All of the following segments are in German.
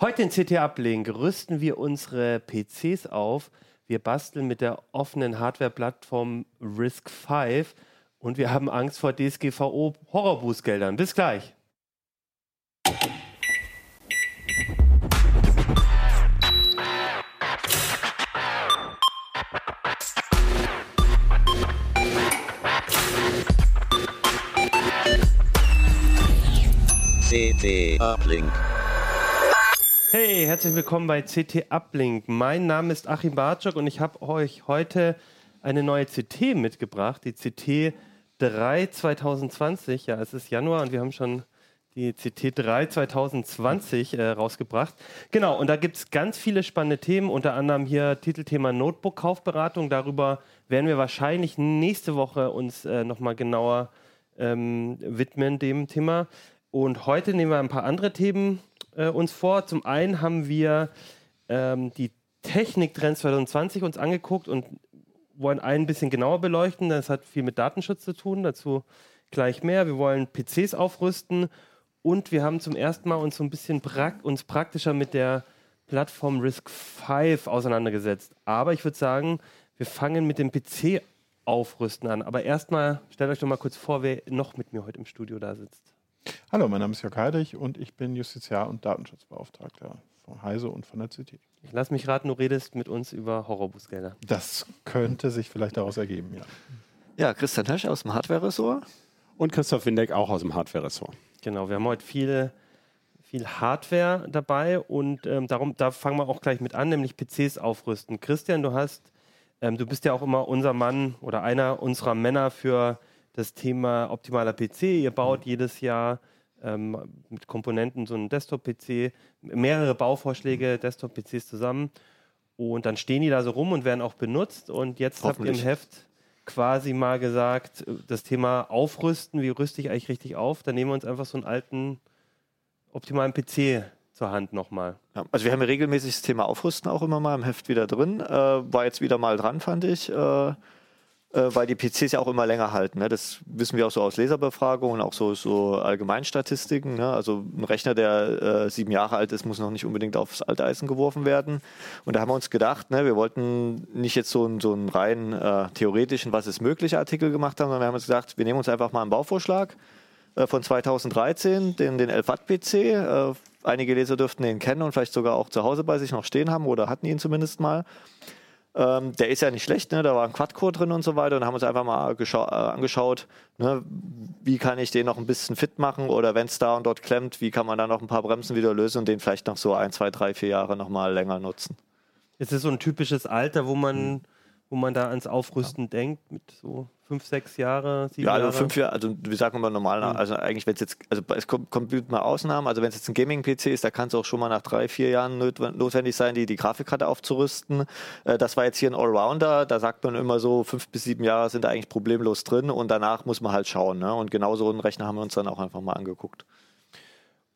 Heute in CT Uplink rüsten wir unsere PCs auf. Wir basteln mit der offenen Hardware-Plattform Risk 5 und wir haben Angst vor DSGVO Horrorbußgeldern. Bis gleich. CT Uplink. Hey, herzlich willkommen bei CT Uplink. Mein Name ist Achim Bartschok und ich habe euch heute eine neue CT mitgebracht, die CT 3 2020. Ja, es ist Januar und wir haben schon die CT 3 2020 äh, rausgebracht. Genau, und da gibt es ganz viele spannende Themen, unter anderem hier Titelthema Notebook-Kaufberatung. Darüber werden wir wahrscheinlich nächste Woche uns äh, nochmal genauer ähm, widmen, dem Thema. Und heute nehmen wir ein paar andere Themen äh, uns vor. Zum einen haben wir ähm, die Techniktrends 2020 uns angeguckt und wollen ein bisschen genauer beleuchten. Das hat viel mit Datenschutz zu tun, dazu gleich mehr. Wir wollen PCs aufrüsten und wir haben zum ersten Mal uns so ein bisschen prak uns praktischer mit der Plattform Risk 5 auseinandergesetzt. Aber ich würde sagen, wir fangen mit dem PC aufrüsten an. Aber erstmal stellt euch doch mal kurz vor, wer noch mit mir heute im Studio da sitzt. Hallo, mein Name ist Jörg Heidig und ich bin Justiziar und Datenschutzbeauftragter von Heise und von der CT. Ich lass mich raten, du redest mit uns über Horrorbußgelder. Das könnte sich vielleicht daraus ergeben, ja. Ja, Christian Hösch aus dem Hardware-Ressort. Und Christoph Windeck auch aus dem Hardware-Ressort. Genau, wir haben heute viel, viel Hardware dabei und ähm, darum, da fangen wir auch gleich mit an, nämlich PCs aufrüsten. Christian, du hast, ähm, du bist ja auch immer unser Mann oder einer unserer Männer für das Thema optimaler PC. Ihr baut mhm. jedes Jahr ähm, mit Komponenten so einen Desktop-PC, mehrere Bauvorschläge, Desktop-PCs zusammen. Und dann stehen die da so rum und werden auch benutzt. Und jetzt habt ihr im Heft quasi mal gesagt, das Thema Aufrüsten, wie rüste ich eigentlich richtig auf? Dann nehmen wir uns einfach so einen alten, optimalen PC zur Hand nochmal. Ja, also wir haben ja regelmäßig das Thema Aufrüsten auch immer mal im Heft wieder drin. Äh, war jetzt wieder mal dran, fand ich. Äh, äh, weil die PCs ja auch immer länger halten. Ne? Das wissen wir auch so aus Leserbefragungen, auch so, so Allgemeinstatistiken. Ne? Also ein Rechner, der äh, sieben Jahre alt ist, muss noch nicht unbedingt aufs Alteisen geworfen werden. Und da haben wir uns gedacht, ne, wir wollten nicht jetzt so so einen rein äh, theoretischen, was ist möglich Artikel gemacht haben, sondern wir haben uns gedacht, wir nehmen uns einfach mal einen Bauvorschlag äh, von 2013, den, den 11 Watt PC. Äh, einige Leser dürften den kennen und vielleicht sogar auch zu Hause bei sich noch stehen haben oder hatten ihn zumindest mal. Ähm, der ist ja nicht schlecht, ne? da war ein Quad-Core drin und so weiter und haben uns einfach mal äh, angeschaut, ne? wie kann ich den noch ein bisschen fit machen oder wenn es da und dort klemmt, wie kann man da noch ein paar Bremsen wieder lösen und den vielleicht noch so ein, zwei, drei, vier Jahre nochmal länger nutzen. Es ist so ein typisches Alter, wo man, mhm. wo man da ans Aufrüsten ja. denkt, mit so fünf, sechs Jahre, sieben Jahre? Ja, also fünf Jahre, also wir sagen immer normal, mhm. also eigentlich, wenn es jetzt, also es kommt, kommt mal Ausnahmen, also wenn es jetzt ein Gaming-PC ist, da kann es auch schon mal nach drei, vier Jahren notwendig sein, die, die Grafikkarte aufzurüsten. Äh, das war jetzt hier ein Allrounder, da sagt man immer so, fünf bis sieben Jahre sind da eigentlich problemlos drin und danach muss man halt schauen. Ne? Und genau so einen Rechner haben wir uns dann auch einfach mal angeguckt.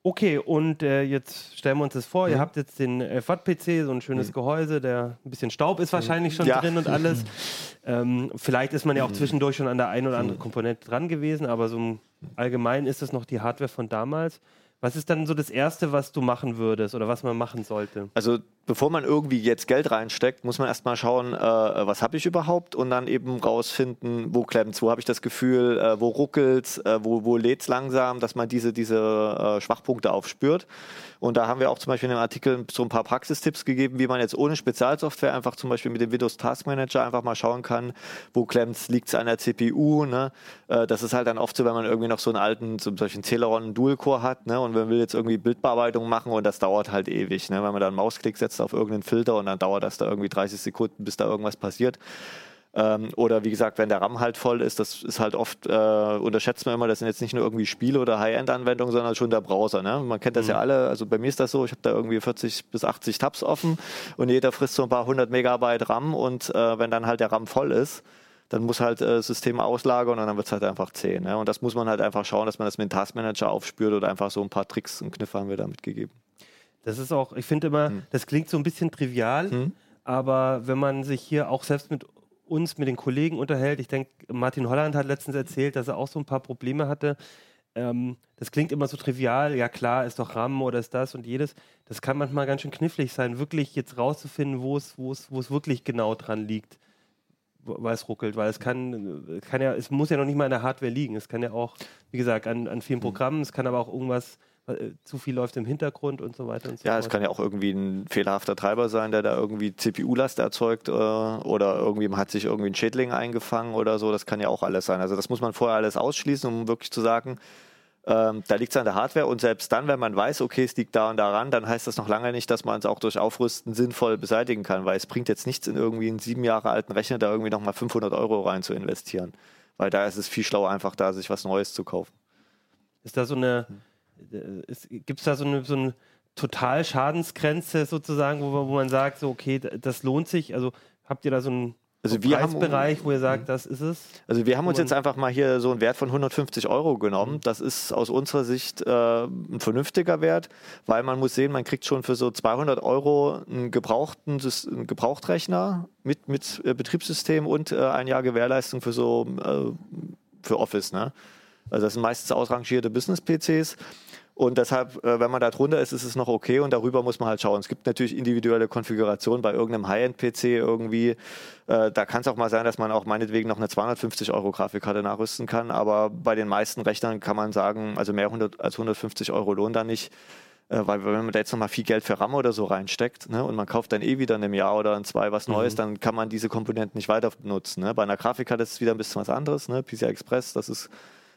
Okay, und äh, jetzt stellen wir uns das vor. Mhm. Ihr habt jetzt den äh, FAT-PC, so ein schönes mhm. Gehäuse, der ein bisschen Staub ist wahrscheinlich schon ja. drin und alles. Ähm, vielleicht ist man ja auch mhm. zwischendurch schon an der einen oder anderen mhm. Komponente dran gewesen, aber so allgemein ist das noch die Hardware von damals. Was ist dann so das Erste, was du machen würdest oder was man machen sollte? Also bevor man irgendwie jetzt Geld reinsteckt, muss man erstmal schauen, äh, was habe ich überhaupt und dann eben rausfinden, wo klemmt wo habe ich das Gefühl, äh, wo ruckelt äh, wo, wo lädt es langsam, dass man diese, diese äh, Schwachpunkte aufspürt. Und da haben wir auch zum Beispiel in dem Artikel so ein paar Praxistipps gegeben, wie man jetzt ohne Spezialsoftware einfach zum Beispiel mit dem Windows Task Manager einfach mal schauen kann, wo klemmt liegt es an der CPU. Ne? Äh, das ist halt dann oft so, wenn man irgendwie noch so einen alten, zum Beispiel Celeron Dual Core hat ne? und man will jetzt irgendwie Bildbearbeitung machen und das dauert halt ewig. Ne? Wenn man da einen Mausklick setzt, setzt auf irgendeinen Filter und dann dauert das da irgendwie 30 Sekunden, bis da irgendwas passiert. Ähm, oder wie gesagt, wenn der RAM halt voll ist, das ist halt oft, äh, unterschätzt man immer, das sind jetzt nicht nur irgendwie Spiele oder High-End-Anwendungen, sondern schon der Browser. Ne? Man kennt das mhm. ja alle, also bei mir ist das so, ich habe da irgendwie 40 bis 80 Tabs offen und jeder frisst so ein paar hundert Megabyte RAM und äh, wenn dann halt der RAM voll ist, dann muss halt äh, System auslagern und dann wird es halt einfach zäh. Ne? Und das muss man halt einfach schauen, dass man das mit dem Taskmanager aufspürt oder einfach so ein paar Tricks und Kniffe haben wir da mitgegeben. Das ist auch, ich finde immer, hm. das klingt so ein bisschen trivial, hm. aber wenn man sich hier auch selbst mit uns, mit den Kollegen unterhält, ich denke, Martin Holland hat letztens erzählt, dass er auch so ein paar Probleme hatte. ähm, das klingt immer so trivial, ja klar, ist doch RAM oder ist das und jedes. Das kann manchmal ganz schön knifflig sein, wirklich jetzt rauszufinden, wo es, wo es, wo es wirklich genau dran liegt, weil es ruckelt, weil es kann, kann ja, es muss ja noch nicht mal in der Hardware liegen. Es kann ja auch, wie gesagt, an, an vielen Programmen, es kann aber auch irgendwas äh, zu viel läuft im Hintergrund und so weiter und so Ja, fort. es kann ja auch irgendwie ein fehlerhafter Treiber sein, der da irgendwie CPU-Last erzeugt äh, oder irgendwie man hat sich irgendwie ein Schädling eingefangen oder so. Das kann ja auch alles sein. Also das muss man vorher alles ausschließen, um wirklich zu sagen, ähm, da liegt es an der Hardware und selbst dann, wenn man weiß, okay, es liegt da und daran, dann heißt das noch lange nicht, dass man es auch durch Aufrüsten sinnvoll beseitigen kann, weil es bringt jetzt nichts in irgendwie einen sieben Jahre alten Rechner, da irgendwie nochmal 500 Euro rein zu investieren. Weil da ist es viel schlauer, einfach da sich was Neues zu kaufen. Ist da so eine, gibt es da so eine, so eine Totalschadensgrenze sozusagen, wo, wo man sagt, so, okay, das lohnt sich? Also habt ihr da so einen Also so wir haben- Mhm. Preisbereich, wo ihr sagt, das ist es? Also wir haben uns jetzt einfach mal hier so einen Wert von 150 Euro genommen. Das ist aus unserer Sicht äh, ein vernünftiger Wert, weil man muss sehen, man kriegt schon für so 200 Euro einen gebrauchten einen Gebrauchtrechner mit, mit äh, Betriebssystem und äh, ein Jahr Gewährleistung für so äh, für Office. Ne? Also das sind meistens ausrangierte Business-PCs. Und deshalb, äh, wenn man da drunter ist, ist es noch okay und darüber muss man halt schauen. Es gibt natürlich individuelle Konfigurationen bei irgendeinem High-End-PC irgendwie. Äh, da kann es auch mal sein, dass man auch meinetwegen noch eine 250 Euro Grafikkarte nachrüsten kann. Aber bei den meisten Rechnern kann man sagen, also mehr 100 als 150 Euro lohnt da nicht. Äh, weil wenn man da jetzt nochmal viel Geld für RAM oder so reinsteckt ne, und man kauft dann eh wieder in einem Jahr oder in zwei was Neues, dann kann man diese Komponenten nicht weiter benutzen. Ne? Bei einer Grafikkarte ist es wieder ein bisschen was anderes. Ne? PCI Express, das ist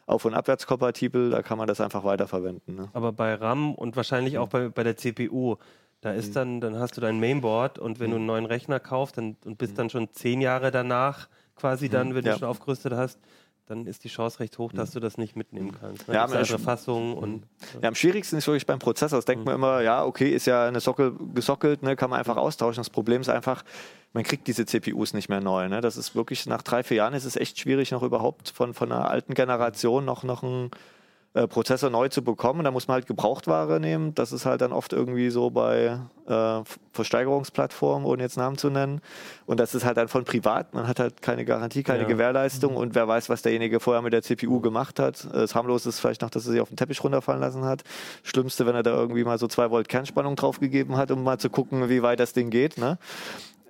auf- und abwärtskompatibel, da kann man das einfach weiterverwenden. Ne? Aber bei RAM und wahrscheinlich auch bei, bei der CPU, da Mhm. ist dann, dann hast du dein Mainboard und wenn du einen neuen Rechner kaufst dann, und bist dann schon zehn Jahre danach quasi dann, wenn Mhm. Ja. du schon aufgerüstet hast, dann ist die Chance recht hoch, dass du das nicht mitnehmen kannst. Ne? Ja, andere Fassungen und Ja, am schwierigsten ist wirklich beim Prozessor. Das denkt man immer, ja, okay, ist ja eine Sockel gesockelt, ne, kann man einfach austauschen. Das Problem ist einfach, man kriegt diese CPUs nicht mehr neu. Ne? Das ist wirklich, nach drei, vier Jahren ist es echt schwierig, noch überhaupt von, von einer alten Generation noch, noch einen äh, Prozessor neu zu bekommen. Da muss man halt Gebrauchtware nehmen. Das ist halt dann oft irgendwie so bei äh, Versteigerungsplattformen, ohne jetzt Namen zu nennen. Und das ist halt dann von privat. Man hat halt keine Garantie, keine Ja. Gewährleistung und wer weiß, was derjenige vorher mit der CPU gemacht hat. Äh, Das harmlose ist vielleicht noch, dass er sie auf den Teppich runterfallen lassen hat. Schlimmste, wenn er da irgendwie mal so zwei Volt Kernspannung draufgegeben hat, um mal zu gucken, wie weit das Ding geht. Ne?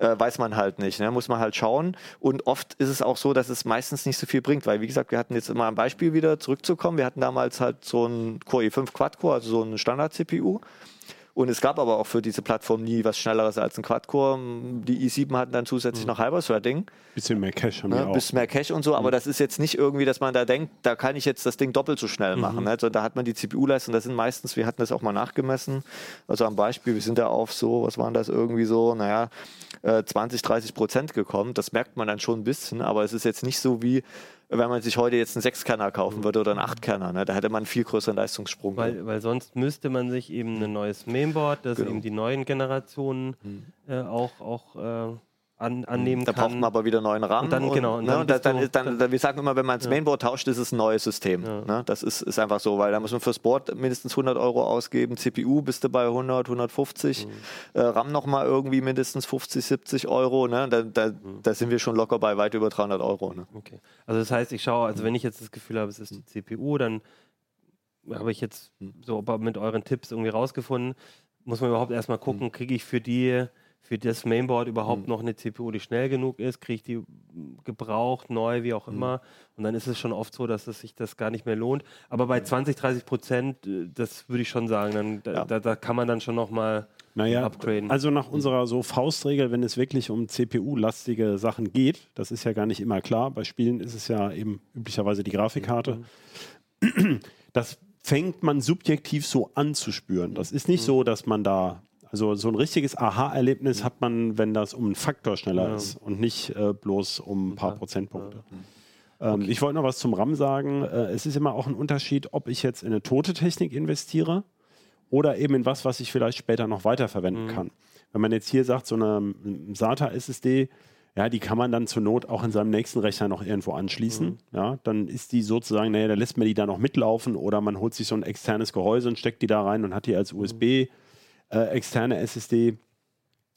Äh, weiß man halt nicht. Ne? Muss man halt schauen. Und oft ist es auch so, dass es meistens nicht so viel bringt, weil wie gesagt, wir hatten jetzt immer ein Beispiel wieder zurückzukommen. Wir hatten damals halt so ein Core i5 Quad-Core, also so ein Standard-CPU. Und es gab aber auch für diese Plattform nie was Schnelleres als ein Quad-Core. Die i7 hatten dann zusätzlich noch Hyper-Threading. Bisschen mehr Cash haben wir Ne, auch. bisschen mehr Cache und so, aber das ist jetzt nicht irgendwie, dass man da denkt, da kann ich jetzt das Ding doppelt so schnell machen. Ne? Also da hat man die CPU-Leistung, das sind meistens, wir hatten das auch mal nachgemessen, also am Beispiel, wir sind da auf so, was waren das irgendwie so, naja, äh, 20, 30 Prozent gekommen. Das merkt man dann schon ein bisschen, aber es ist jetzt nicht so wie, wenn man sich heute jetzt einen Sechskerner kaufen würde oder einen Achtkerner. Ne? Da hätte man einen viel größeren Leistungssprung. Weil, weil sonst müsste man sich eben ein neues Mainboard, das Genau. eben die neuen Generationen äh, auch, auch äh, an, annehmen Da kann. braucht man aber wieder neuen RAM. Und dann- genau, und ne, dann und da- bist dann, du- dann, dann, wir sagen immer, wenn man das Mainboard tauscht, ist es ein neues System. Ja. Ne? Das ist, ist einfach so, weil da muss man fürs Board mindestens 100 Euro ausgeben, CPU bist du bei 100, 150, Mhm. äh, RAM nochmal irgendwie mindestens 50, 70 Euro. Ne? Da, da, Mhm. da sind wir schon locker bei weit über 300 Euro. Ne? Okay. Also das heißt, ich schaue, also wenn ich jetzt das Gefühl habe, es ist die CPU, dann habe ich jetzt so aber mit euren Tipps irgendwie rausgefunden, muss man überhaupt erstmal gucken, kriege ich für die, für das Mainboard überhaupt noch eine CPU, die schnell genug ist, kriege ich die gebraucht, neu, wie auch immer. Und dann ist es schon oft so, dass es sich das gar nicht mehr lohnt. Aber bei 20, 30 Prozent, äh, das würde ich schon sagen, dann, da, Ja. da, da kann man dann schon nochmal Naja, upgraden. also nach unserer so Faustregel, wenn es wirklich um CPU-lastige Sachen geht, das ist ja gar nicht immer klar. Bei Spielen ist es ja eben üblicherweise die Grafikkarte. Das fängt man subjektiv so an zu spüren. Das ist nicht so, dass man da, also so ein richtiges Aha-Erlebnis hat man, wenn das um einen Faktor schneller Ja. ist und nicht äh, bloß um ein paar Ja. Prozentpunkte. Ähm, Ich wollte noch was zum RAM sagen. Äh, es ist immer auch ein Unterschied, ob ich jetzt in eine tote Technik investiere oder eben in was, was ich vielleicht später noch weiterverwenden kann. Wenn man jetzt hier sagt, so eine SATA-SSD, ja, die kann man dann zur Not auch in seinem nächsten Rechner noch irgendwo anschließen. Ja, dann ist die sozusagen, naja, da lässt man die da noch mitlaufen oder man holt sich so ein externes Gehäuse und steckt die da rein und hat die als USB äh, externe SSD.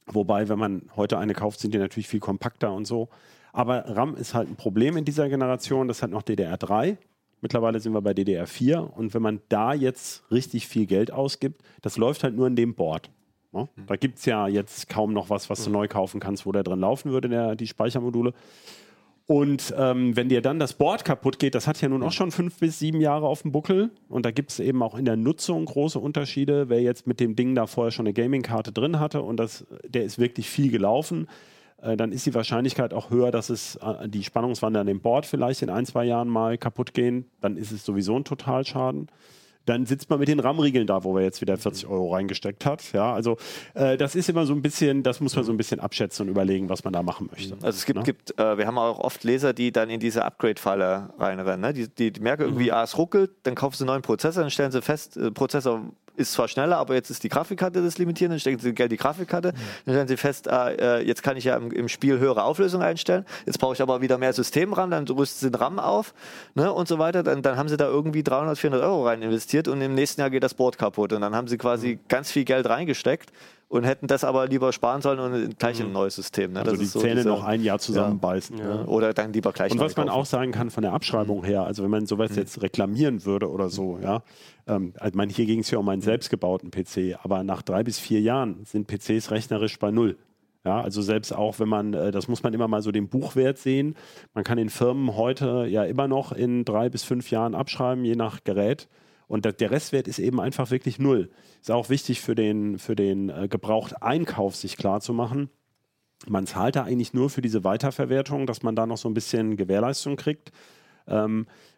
Wobei, wenn man heute eine kauft, sind die natürlich viel kompakter und so. Aber RAM ist halt ein Problem in dieser Generation. Das hat noch DDR3 Mittlerweile sind wir bei DDR4 und wenn man da jetzt richtig viel Geld ausgibt, das läuft halt nur in dem Board. Ne? Da gibt es ja jetzt kaum noch was, was du neu kaufen kannst, wo der drin laufen würde, der, die Speichermodule. Und ähm, wenn dir dann das Board kaputt geht, das hat ja nun auch schon fünf bis sieben Jahre auf dem Buckel. Und da gibt es eben auch in der Nutzung große Unterschiede. Wer jetzt mit dem Ding da vorher schon eine Gaming-Karte drin hatte und das, der ist wirklich viel gelaufen, äh, dann ist die Wahrscheinlichkeit auch höher, dass es äh, die Spannungswandler an dem Board vielleicht in ein, zwei Jahren mal kaputt gehen. Dann ist es sowieso ein Totalschaden dann sitzt man mit den RAM-Riegeln da, wo wir jetzt wieder 40 Euro reingesteckt hat. Ja, also äh, das ist immer so ein bisschen, das muss man so ein bisschen abschätzen und überlegen, was man da machen möchte. Also es gibt, ne? gibt äh, wir haben auch oft Leser, die dann in diese Upgrade-Falle reinrennen. Ne? Die, die, die merken irgendwie, mhm. ah, es ruckelt, dann kaufen sie einen neuen Prozessor, dann stellen sie fest, äh, Prozessor ist zwar schneller, aber jetzt ist die Grafikkarte das Limitieren, dann stecken sie Geld die Grafikkarte, mhm. dann stellen sie fest, äh, jetzt kann ich ja im, im, Spiel höhere Auflösung einstellen, jetzt brauche ich aber wieder mehr System ran, dann rüsten sie den RAM auf ne, und so weiter, dann, dann haben sie da irgendwie 300, 400 Euro rein investiert und im nächsten Jahr geht das Board kaputt und dann haben sie quasi mhm. ganz viel Geld reingesteckt und hätten das aber lieber sparen sollen und gleich in ein mhm. neues System. Ne? Also die so Zähne diese, noch ein Jahr zusammenbeißen. Ja. Ja. Oder dann lieber gleich Und was man auch sagen kann von der Abschreibung mhm. her, also wenn man sowas mhm. jetzt reklamieren würde oder so, ja, ähm, also mein, hier ging es ja um einen mhm. selbstgebauten PC, aber nach drei bis vier Jahren sind PCs rechnerisch bei null. Ja, also selbst auch, wenn man, äh, das muss man immer mal so den Buchwert sehen. Man kann in Firmen heute ja immer noch in drei bis fünf Jahren abschreiben, je nach Gerät. Und der Restwert ist eben einfach wirklich null. Ist auch wichtig für den, für den äh, Gebrauchteinkauf sich klarzumachen. Man zahlt da eigentlich nur für diese Weiterverwertung, dass man da noch so ein bisschen Gewährleistung kriegt. Ähm, äh,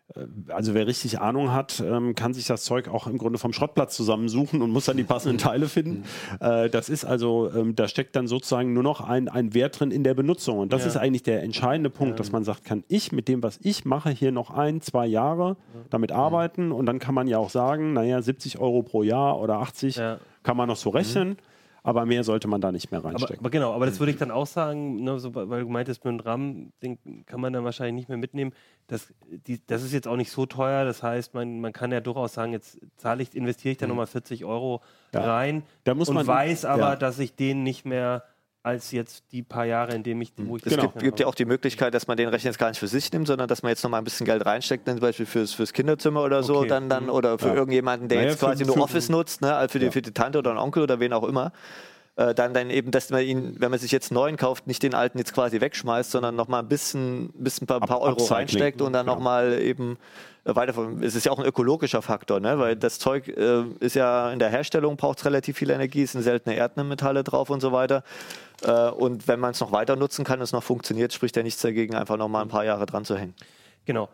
also wer richtig Ahnung hat, ähm, kann sich das Zeug auch im Grunde vom Schrottplatz zusammensuchen und muss dann die passenden Teile finden. Äh, das ist also, ähm, da steckt dann sozusagen nur noch ein, ein Wert drin in der Benutzung. Und das ja. ist eigentlich der entscheidende Punkt, dass man sagt, kann ich mit dem, was ich mache, hier noch ein, zwei Jahre damit arbeiten und dann kann man ja auch sagen, naja, 70 Euro pro Jahr oder 80 ja. kann man noch so rechnen. Mhm aber mehr sollte man da nicht mehr reinstecken. Aber, aber genau, aber das würde ich dann auch sagen, ne, so, weil du meintest, mit einem RAM, den kann man dann wahrscheinlich nicht mehr mitnehmen. Das, die, das ist jetzt auch nicht so teuer, das heißt, man, man kann ja durchaus sagen, jetzt zahle ich, investiere ich da mhm. nochmal 40 Euro ja. rein da muss und man, weiß aber, ja. dass ich den nicht mehr als jetzt die paar Jahre, in denen ich, wo ich Es gibt, gibt, ja auch die Möglichkeit, dass man den Rechner jetzt gar nicht für sich nimmt, sondern dass man jetzt noch mal ein bisschen Geld reinsteckt, zum Beispiel fürs, fürs Kinderzimmer oder so, okay. dann, dann mhm. oder für ja. irgendjemanden, der naja, jetzt quasi nur Office nutzt, ne, also für, die, für die Tante oder einen Onkel oder wen auch immer äh, dann, dann eben, dass man ihn, wenn man sich jetzt neuen kauft, nicht den alten jetzt quasi wegschmeißt, sondern nochmal ein bisschen, bisschen ein paar, Euro reinsteckt und dann ja. nochmal eben äh, weiter. Es ist ja auch ein ökologischer Faktor, ne? weil das Zeug äh, ist ja in der Herstellung braucht relativ viel Energie, es sind seltene Erdmetalle drauf und so weiter. Äh, und wenn man es noch weiter nutzen kann, es noch funktioniert, spricht ja nichts dagegen, einfach nochmal ein paar Jahre dran zu hängen. Genau.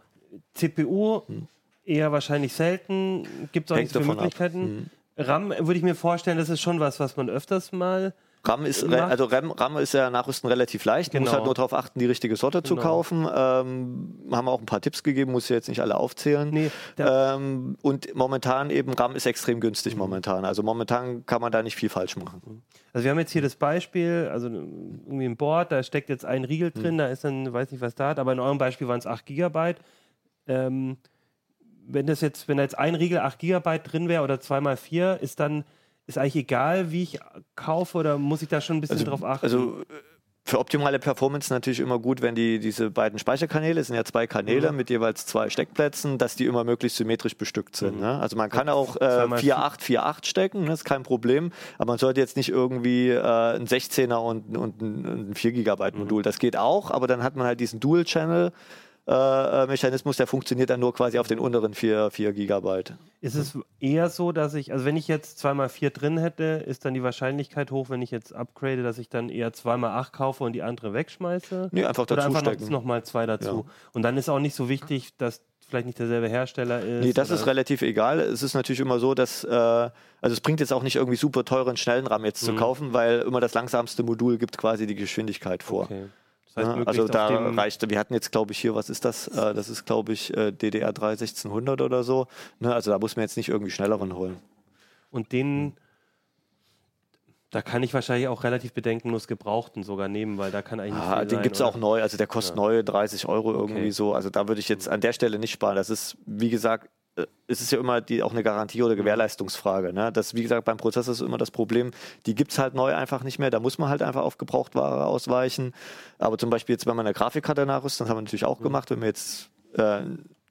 CPU hm. eher wahrscheinlich selten. Gibt es auch nichts für Möglichkeiten. Hm. RAM würde ich mir vorstellen, das ist schon was, was man öfters mal. RAM ist, also RAM, RAM ist ja nachrüsten relativ leicht. Man genau. muss halt nur darauf achten, die richtige Sorte genau. zu kaufen. Ähm, haben wir auch ein paar Tipps gegeben, muss ich jetzt nicht alle aufzählen. Nee, ähm, und momentan eben, RAM ist extrem günstig mhm. momentan. Also momentan kann man da nicht viel falsch machen. Also wir haben jetzt hier das Beispiel, also irgendwie ein Board, da steckt jetzt ein Riegel drin, mhm. da ist dann, weiß nicht was da hat, aber in eurem Beispiel waren es 8 Gigabyte. Ähm, wenn das jetzt, wenn da jetzt ein Riegel 8 GB drin wäre oder 2x4, ist dann ist eigentlich egal, wie ich kaufe oder muss ich da schon ein bisschen also, drauf achten? Also für optimale Performance natürlich immer gut, wenn die diese beiden Speicherkanäle, es sind ja zwei Kanäle mhm. mit jeweils zwei Steckplätzen, dass die immer möglichst symmetrisch bestückt sind. Mhm. Ne? Also man kann auch äh, 4.8, 4.8 stecken, das ist kein Problem, aber man sollte jetzt nicht irgendwie äh, ein 16er und, und ein, ein 4 GB Modul. Mhm. Das geht auch, aber dann hat man halt diesen Dual-Channel äh, Mechanismus, der funktioniert dann nur quasi auf den unteren 4, 4 Gigabyte. Ist es eher so, dass ich, also wenn ich jetzt 2x4 drin hätte, ist dann die Wahrscheinlichkeit hoch, wenn ich jetzt upgrade, dass ich dann eher 2x8 kaufe und die andere wegschmeiße? Nee, einfach dazu Oder einfach noch, mal zwei dazu. Ja. Und dann ist auch nicht so wichtig, dass vielleicht nicht derselbe Hersteller ist? Nee, das oder? ist relativ egal. Es ist natürlich immer so, dass, äh, also es bringt jetzt auch nicht irgendwie super teuren, schnellen RAM jetzt mhm. zu kaufen, weil immer das langsamste Modul gibt quasi die Geschwindigkeit vor. Okay. Das heißt, ja, also da reicht, wir hatten jetzt, glaube ich, hier, was ist das? Äh, das ist, glaube ich, äh, DDR3 1600 oder so. Ne? Also da muss man jetzt nicht irgendwie schnelleren holen. Und den, da kann ich wahrscheinlich auch relativ bedenkenlos Gebrauchten sogar nehmen, weil da kann eigentlich ah, Den gibt es auch neu, also der kostet ja. neu 30 Euro irgendwie okay. so. Also da würde ich jetzt an der Stelle nicht sparen. Das ist, wie gesagt, es ist ja immer die, auch eine Garantie- oder Gewährleistungsfrage. Ne? Das, wie gesagt, beim Prozessor ist immer das Problem, die gibt es halt neu einfach nicht mehr. Da muss man halt einfach auf Gebrauchtware ausweichen. Aber zum Beispiel jetzt, wenn man eine Grafikkarte nachrüstet, das haben wir natürlich auch mhm. gemacht, wenn wir jetzt äh,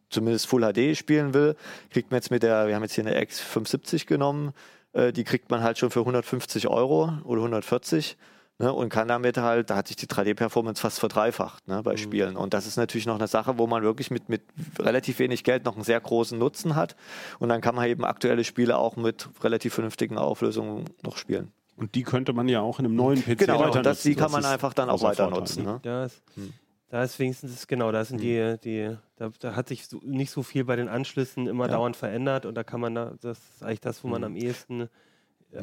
zumindest Full HD spielen will, kriegt man jetzt mit der, wir haben jetzt hier eine X570 genommen, äh, die kriegt man halt schon für 150 Euro oder 140 ne, und kann damit halt, da hat sich die 3D-Performance fast verdreifacht ne, bei mhm. Spielen. Und das ist natürlich noch eine Sache, wo man wirklich mit, mit relativ wenig Geld noch einen sehr großen Nutzen hat. Und dann kann man eben aktuelle Spiele auch mit relativ vernünftigen Auflösungen noch spielen. Und die könnte man ja auch in einem neuen PC genau, weiter nutzen. die kann man einfach dann auch weiter nutzen. Ne? Ja, ist, hm. Da ist wenigstens, genau, da sind hm. die, die da, da, hat sich so, nicht so viel bei den Anschlüssen immer ja. dauernd verändert und da kann man da, das ist eigentlich das, wo man hm. am ehesten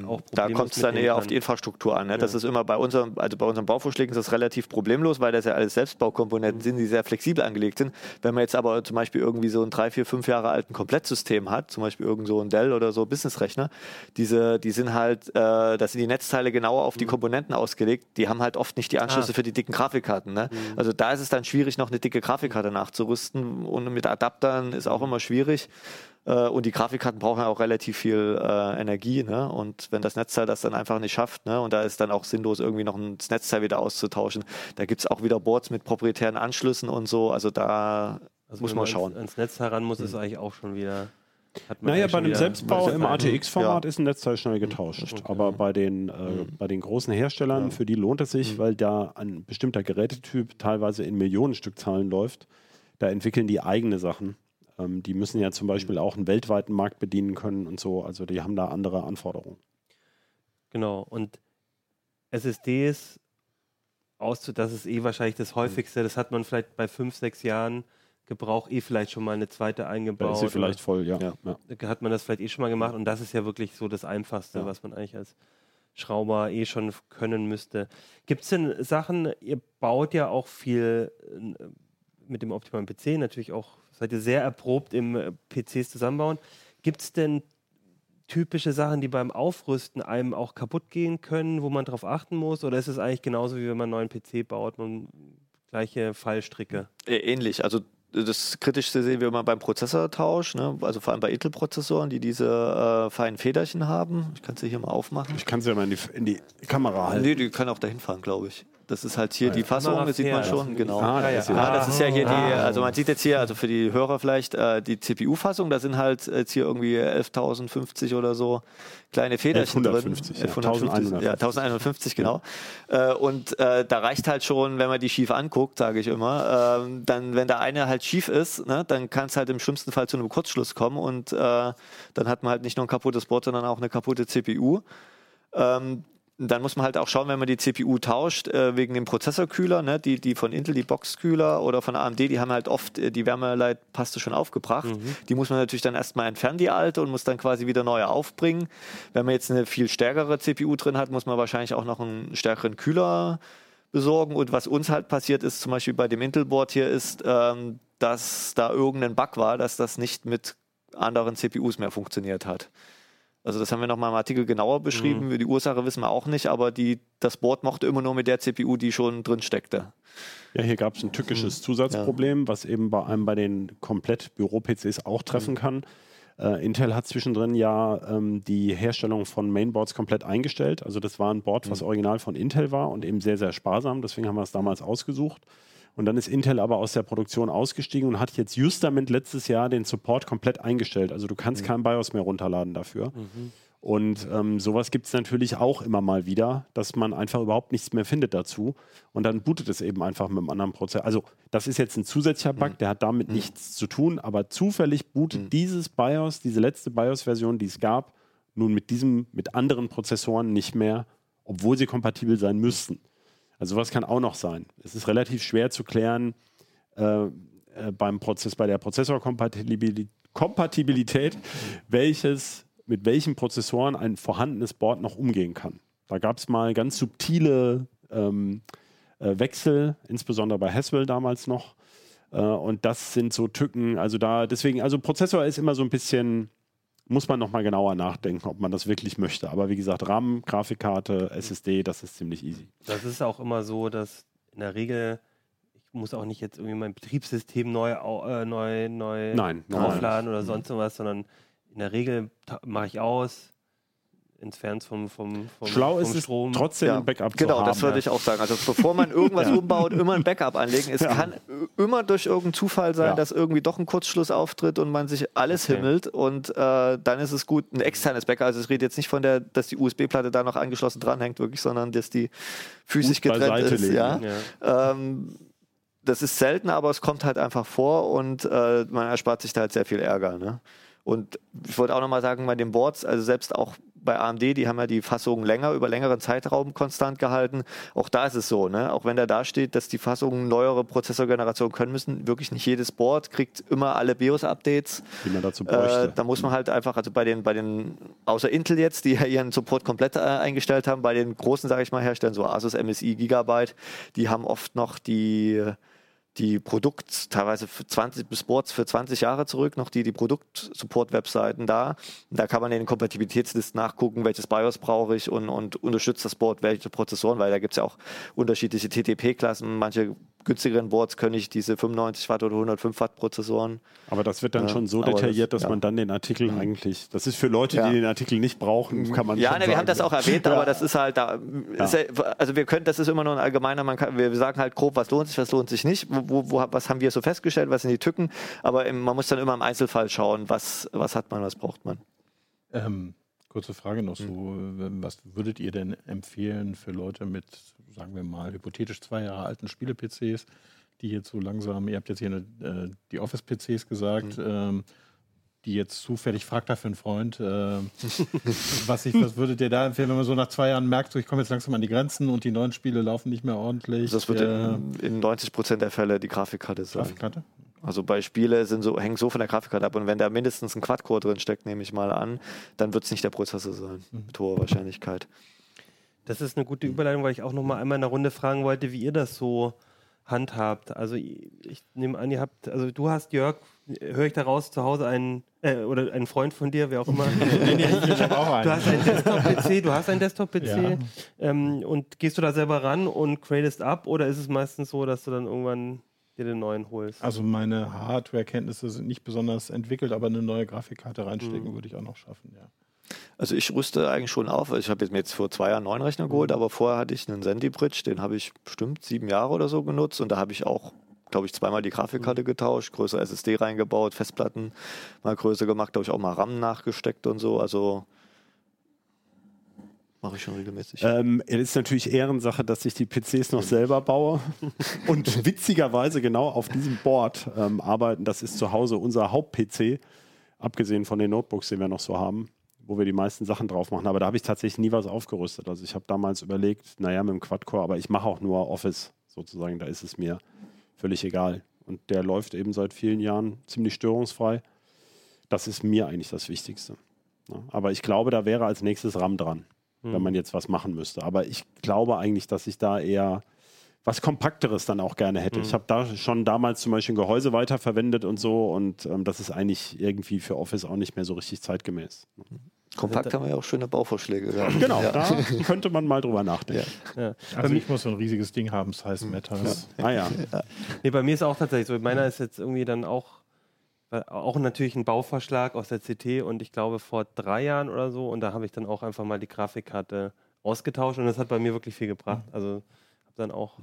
auch Da kommt es dann eher auf die Infrastruktur an. Ne? Ja. Das ist immer bei unserem, also bei unseren Bauvorschlägen ist das relativ problemlos, weil das ja alles Selbstbaukomponenten mhm. sind, die sehr flexibel angelegt sind. Wenn man jetzt aber zum Beispiel irgendwie so ein drei, vier, fünf Jahre alten Komplettsystem hat, zum Beispiel irgend so ein Dell oder so Businessrechner, diese, die sind halt, äh, da sind die Netzteile genauer auf die mhm. Komponenten ausgelegt. Die haben halt oft nicht die Anschlüsse ah. für die dicken Grafikkarten. Ne? Mhm. Also da ist es dann schwierig, noch eine dicke Grafikkarte nachzurüsten und mit Adaptern ist auch immer schwierig. Äh, und die Grafikkarten brauchen ja auch relativ viel äh, Energie. Ne? Und wenn das Netzteil das dann einfach nicht schafft, ne? und da ist dann auch sinnlos, irgendwie noch ein Netzteil wieder auszutauschen, da gibt es auch wieder Boards mit proprietären Anschlüssen und so. Also da also muss man schauen. Ans, ans Netz heran muss, hm. ist eigentlich auch schon wieder. Naja, bei einem Selbstbau im ATX-Format ja. ist ein Netzteil schnell getauscht. Okay. Aber bei den, äh, mhm. bei den großen Herstellern, ja. für die lohnt es sich, mhm. weil da ein bestimmter Gerätetyp teilweise in Millionenstückzahlen läuft. Da entwickeln die eigene Sachen. Ähm, die müssen ja zum Beispiel auch einen weltweiten Markt bedienen können und so. Also die haben da andere Anforderungen. Genau. Und SSDs auszu, das ist eh wahrscheinlich das mhm. häufigste. Das hat man vielleicht bei fünf, sechs Jahren Gebrauch eh vielleicht schon mal eine zweite eingebaut. Da ist sie vielleicht voll, ja. ja. ja. Hat man das vielleicht eh schon mal gemacht und das ist ja wirklich so das Einfachste, ja. was man eigentlich als Schrauber eh schon können müsste. Gibt es denn Sachen, ihr baut ja auch viel äh, mit dem optimalen PC, natürlich auch seid ihr sehr erprobt im äh, PCs zusammenbauen. Gibt es denn typische Sachen, die beim Aufrüsten einem auch kaputt gehen können, wo man darauf achten muss? Oder ist es eigentlich genauso, wie wenn man einen neuen PC baut und gleiche Fallstricke? Ähnlich. Also das Kritischste sehen wir immer beim Prozessortausch, ne? also vor allem bei Intel-Prozessoren, die diese äh, feinen Federchen haben. Ich kann sie hier mal aufmachen. Ich kann sie ja mal in die, in die Kamera halten. Nee, die können auch dahin fahren, glaube ich. Das ist halt hier ah, die Fassung, das sieht man schon, genau. Ah, ja, ja. ja, das ist ja hier die, ah. also man sieht jetzt hier, also für die Hörer vielleicht, äh, die CPU-Fassung, da sind halt jetzt hier irgendwie 11.050 oder so kleine Federchen 1150, drin. 1150, ja, 1150, genau. Äh, und äh, da reicht halt schon, wenn man die schief anguckt, sage ich immer, äh, dann, wenn der eine halt schief ist, ne, dann kann es halt im schlimmsten Fall zu einem Kurzschluss kommen und äh, dann hat man halt nicht nur ein kaputtes Board, sondern auch eine kaputte CPU. Ähm, dann muss man halt auch schauen, wenn man die CPU tauscht, äh, wegen dem Prozessorkühler, ne? die, die von Intel, die Boxkühler oder von AMD, die haben halt oft äh, die Wärmeleitpaste schon aufgebracht. Mhm. Die muss man natürlich dann erstmal entfernen, die alte, und muss dann quasi wieder neue aufbringen. Wenn man jetzt eine viel stärkere CPU drin hat, muss man wahrscheinlich auch noch einen stärkeren Kühler besorgen. Und was uns halt passiert ist, zum Beispiel bei dem Intel-Board hier, ist, ähm, dass da irgendein Bug war, dass das nicht mit anderen CPUs mehr funktioniert hat. Also das haben wir nochmal im Artikel genauer beschrieben. Mhm. Die Ursache wissen wir auch nicht, aber die, das Board mochte immer nur mit der CPU, die schon drin steckte. Ja, hier gab es ein tückisches mhm. Zusatzproblem, ja. was eben bei einem bei den komplett Büro-PCs auch treffen mhm. kann. Äh, Intel hat zwischendrin ja ähm, die Herstellung von Mainboards komplett eingestellt. Also das war ein Board, was mhm. original von Intel war und eben sehr, sehr sparsam. Deswegen haben wir es damals ausgesucht. Und dann ist Intel aber aus der Produktion ausgestiegen und hat jetzt justament letztes Jahr den Support komplett eingestellt. Also du kannst mhm. kein BIOS mehr runterladen dafür. Mhm. Und ähm, sowas gibt es natürlich auch immer mal wieder, dass man einfach überhaupt nichts mehr findet dazu. Und dann bootet es eben einfach mit einem anderen Prozess. Also, das ist jetzt ein zusätzlicher Bug, mhm. der hat damit mhm. nichts zu tun, aber zufällig bootet mhm. dieses BIOS, diese letzte BIOS-Version, die es gab, nun mit diesem, mit anderen Prozessoren nicht mehr, obwohl sie kompatibel sein müssten. Also was kann auch noch sein. Es ist relativ schwer zu klären äh, äh, beim Prozess, bei der Prozessorkompatibilität, Kompatibilität, welches, mit welchen Prozessoren ein vorhandenes Board noch umgehen kann. Da gab es mal ganz subtile ähm, äh, Wechsel, insbesondere bei Haswell damals noch. Äh, und das sind so Tücken, also da, deswegen, also Prozessor ist immer so ein bisschen muss man nochmal genauer nachdenken, ob man das wirklich möchte. Aber wie gesagt, RAM, Grafikkarte, SSD, das ist ziemlich easy. Das ist auch immer so, dass in der Regel, ich muss auch nicht jetzt irgendwie mein Betriebssystem neu, äh, neu, neu Nein, aufladen oder sonst was, sondern in der Regel mache ich aus, entfernt vom, vom, vom, Schlau ist vom es Strom. trotzdem Ja, ein Backup genau, zu haben. das würde ja. ich auch sagen. Also bevor man irgendwas umbaut, immer ein Backup anlegen. Es kann immer durch irgendeinen Zufall sein, Ja. dass irgendwie doch ein Kurzschluss auftritt und man sich alles Okay. himmelt und äh, dann ist es gut, ein externes Backup. Also ich rede jetzt nicht von der, dass die USB-Platte da noch angeschlossen dranhängt, wirklich, sondern dass die physisch Gut getrennt ist. legen. Ja? Ja. Ähm, das ist selten, aber es kommt halt einfach vor und äh, man erspart sich da halt sehr viel Ärger. Ne? Und ich wollte auch nochmal sagen, bei den Boards, also selbst auch bei AMD, die haben ja die Fassungen länger, über längeren Zeitraum konstant gehalten. Auch da ist es so, ne? auch wenn da da steht, dass die Fassungen neuere Prozessorgenerationen können müssen, wirklich nicht jedes Board kriegt immer alle BIOS-Updates. die man dazu Äh, bräuchte. da muss man halt einfach, also bei den, bei den, außer Intel jetzt, die ja ihren Support komplett äh, eingestellt haben, bei den großen, sage ich mal, Herstellern, so Asus, MSI, Gigabyte, die haben oft noch die, die Produkt, teilweise für 20 bis Boards für 20 Jahre zurück, noch die, die Produkt-Support-Webseiten da. Da kann man in den Kompatibilitätslisten nachgucken, welches BIOS brauche ich und, und unterstützt das Board welche Prozessoren, weil da gibt es ja auch unterschiedliche TTP-Klassen. Manche günstigeren Boards können ich diese 95 Watt oder 105 Watt Prozessoren. Aber das wird dann Ja, schon so detailliert, das- dass ja. man dann den Artikel eigentlich. Das ist für Leute, Ja. die den Artikel nicht brauchen, kann man Ja, schon ne, wir haben das auch erwähnt, aber das ist halt da. Ist ja, also wir können, das ist immer nur ein allgemeiner, man kann, wir sagen halt grob, was lohnt sich, was lohnt sich nicht, wo, wo, was haben wir so festgestellt, was sind die Tücken, aber im, man muss dann immer im Einzelfall schauen, was, was hat man, was braucht man. Ähm, kurze Frage noch so. ähm, Was würdet ihr denn empfehlen für Leute mit, sagen wir mal, hypothetisch zwei Jahre alten Spiele-PCs, die jetzt so langsam, ihr habt jetzt hier eine, äh, die Office-PCs gesagt, ähm, die jetzt zufällig, fragt da für einen Freund, ähm, was, ich, was würdet ihr da empfehlen, wenn man so nach zwei Jahren merkt, so ich komme jetzt langsam an die Grenzen und die neuen Spiele laufen nicht mehr ordentlich? Das wird äh, in, in 90 Prozent der Fälle die Grafikkarte sein. Grafikkarte? Also bei Spiele sind so, hängen so von der Grafikkarte ab und wenn da mindestens ein Quad-Core drin steckt, nehme ich mal an, dann wird es nicht der Prozessor sein, mit hoher Wahrscheinlichkeit. Das ist eine gute Überleitung, weil ich auch noch mal einmal in der Runde fragen wollte, wie ihr das so handhabt. Also ich, ich nehme an, ihr habt, also du hast Jörg, höre ich daraus zu Hause einen äh, oder einen Freund von dir, wer auch immer. ich habe auch Du einen. hast einen Desktop-PC, du hast einen Desktop-PC Ja. ähm, und gehst du da selber ran und gradest ab oder ist es meistens so, dass du dann irgendwann dir den neuen holst? Also meine Hardware-Kenntnisse sind nicht besonders entwickelt, aber eine neue Grafikkarte reinstecken würde ich auch noch schaffen, ja. Also ich rüste eigentlich schon auf. Ich habe jetzt mir jetzt vor zwei Jahren einen neuen Rechner geholt, aber vorher hatte ich einen Sandy Bridge, den habe ich bestimmt sieben Jahre oder so genutzt und da habe ich auch, glaube ich, zweimal die Grafikkarte getauscht, größere SSD reingebaut, Festplatten mal größer gemacht, glaube ich auch mal RAM nachgesteckt und so. Also mache ich schon regelmäßig. Ähm, es ist natürlich Ehrensache, dass ich die PCs noch selber baue und witzigerweise genau auf diesem Board ähm, arbeiten. Das ist zu Hause unser Haupt-PC, abgesehen von den Notebooks, die wir noch so haben, wo wir die meisten Sachen drauf machen. Aber da habe ich tatsächlich nie was aufgerüstet. Also ich habe damals überlegt, naja, mit dem Quad-Core, aber ich mache auch nur Office sozusagen, da ist es mir völlig egal. Und der läuft eben seit vielen Jahren ziemlich störungsfrei. Das ist mir eigentlich das Wichtigste. Ja, aber ich glaube, da wäre als nächstes RAM dran wenn man jetzt was machen müsste. Aber ich glaube eigentlich, dass ich da eher was Kompakteres dann auch gerne hätte. Ich habe da schon damals zum Beispiel ein Gehäuse weiterverwendet und so und ähm, das ist eigentlich irgendwie für Office auch nicht mehr so richtig zeitgemäß. Kompakt haben wir ja auch schöne Bauvorschläge gehabt. Genau, Ja. da könnte man mal drüber nachdenken. Ja. Also ich muss so ein riesiges Ding haben, es heißt Matters. Ah ja, Nee, bei mir ist auch tatsächlich so. Meiner ist jetzt irgendwie dann auch, auch natürlich ein Bauvorschlag aus der CT und ich glaube vor drei Jahren oder so und da habe ich dann auch einfach mal die Grafikkarte ausgetauscht und das hat bei mir wirklich viel gebracht. Also habe dann auch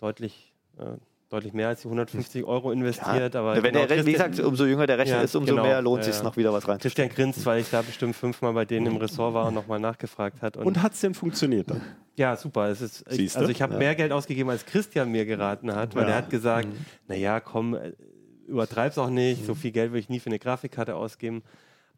deutlich, äh, deutlich mehr als die 150 Euro investiert. aber Wenn genau, der, wie gesagt, umso jünger der Rechner Ja, ist, umso genau. mehr lohnt Ja, es sich ja. noch wieder was rein. Christian grinst, weil ich da bestimmt fünfmal bei denen im Ressort war und nochmal nachgefragt hat. Und, und hat es denn funktioniert dann? ja, super. Es ist, ich, also ich habe mehr Geld ausgegeben, als Christian mir geraten hat, weil Ja. er hat gesagt, Mhm. naja, komm, übertreib's auch nicht, so viel Geld will ich nie für eine Grafikkarte ausgeben.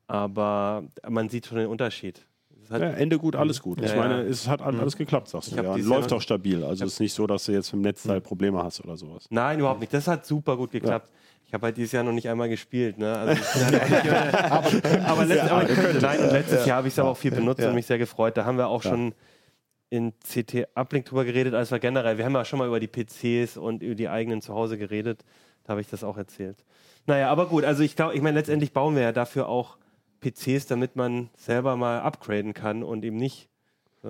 Aber man sieht schon den Unterschied. Ja, Ende gut, alles gut. Ich Ja, meine, ja. Mhm. es hat alles geklappt, sagst du. Ich Ja, läuft auch stabil. Also es ist nicht so, dass du jetzt mit dem Netzteil Probleme hast oder sowas. Nein, überhaupt nicht. Das hat super gut geklappt. Ich habe halt dieses Jahr noch nicht einmal gespielt. Ne? Also ich halt aber, aber, letzt, aber ich könnte. Nein, und letztes Jahr habe ich es aber auch viel benutzt und mich sehr gefreut. Da haben wir auch schon in CT Uplink drüber geredet, als wir generell, wir haben ja schon mal über die PCs und über die eigenen zu Hause geredet. Da habe ich das auch erzählt. Naja, aber gut, also ich glaube, ich meine, letztendlich bauen wir ja dafür auch PCs, damit man selber mal upgraden kann und eben nicht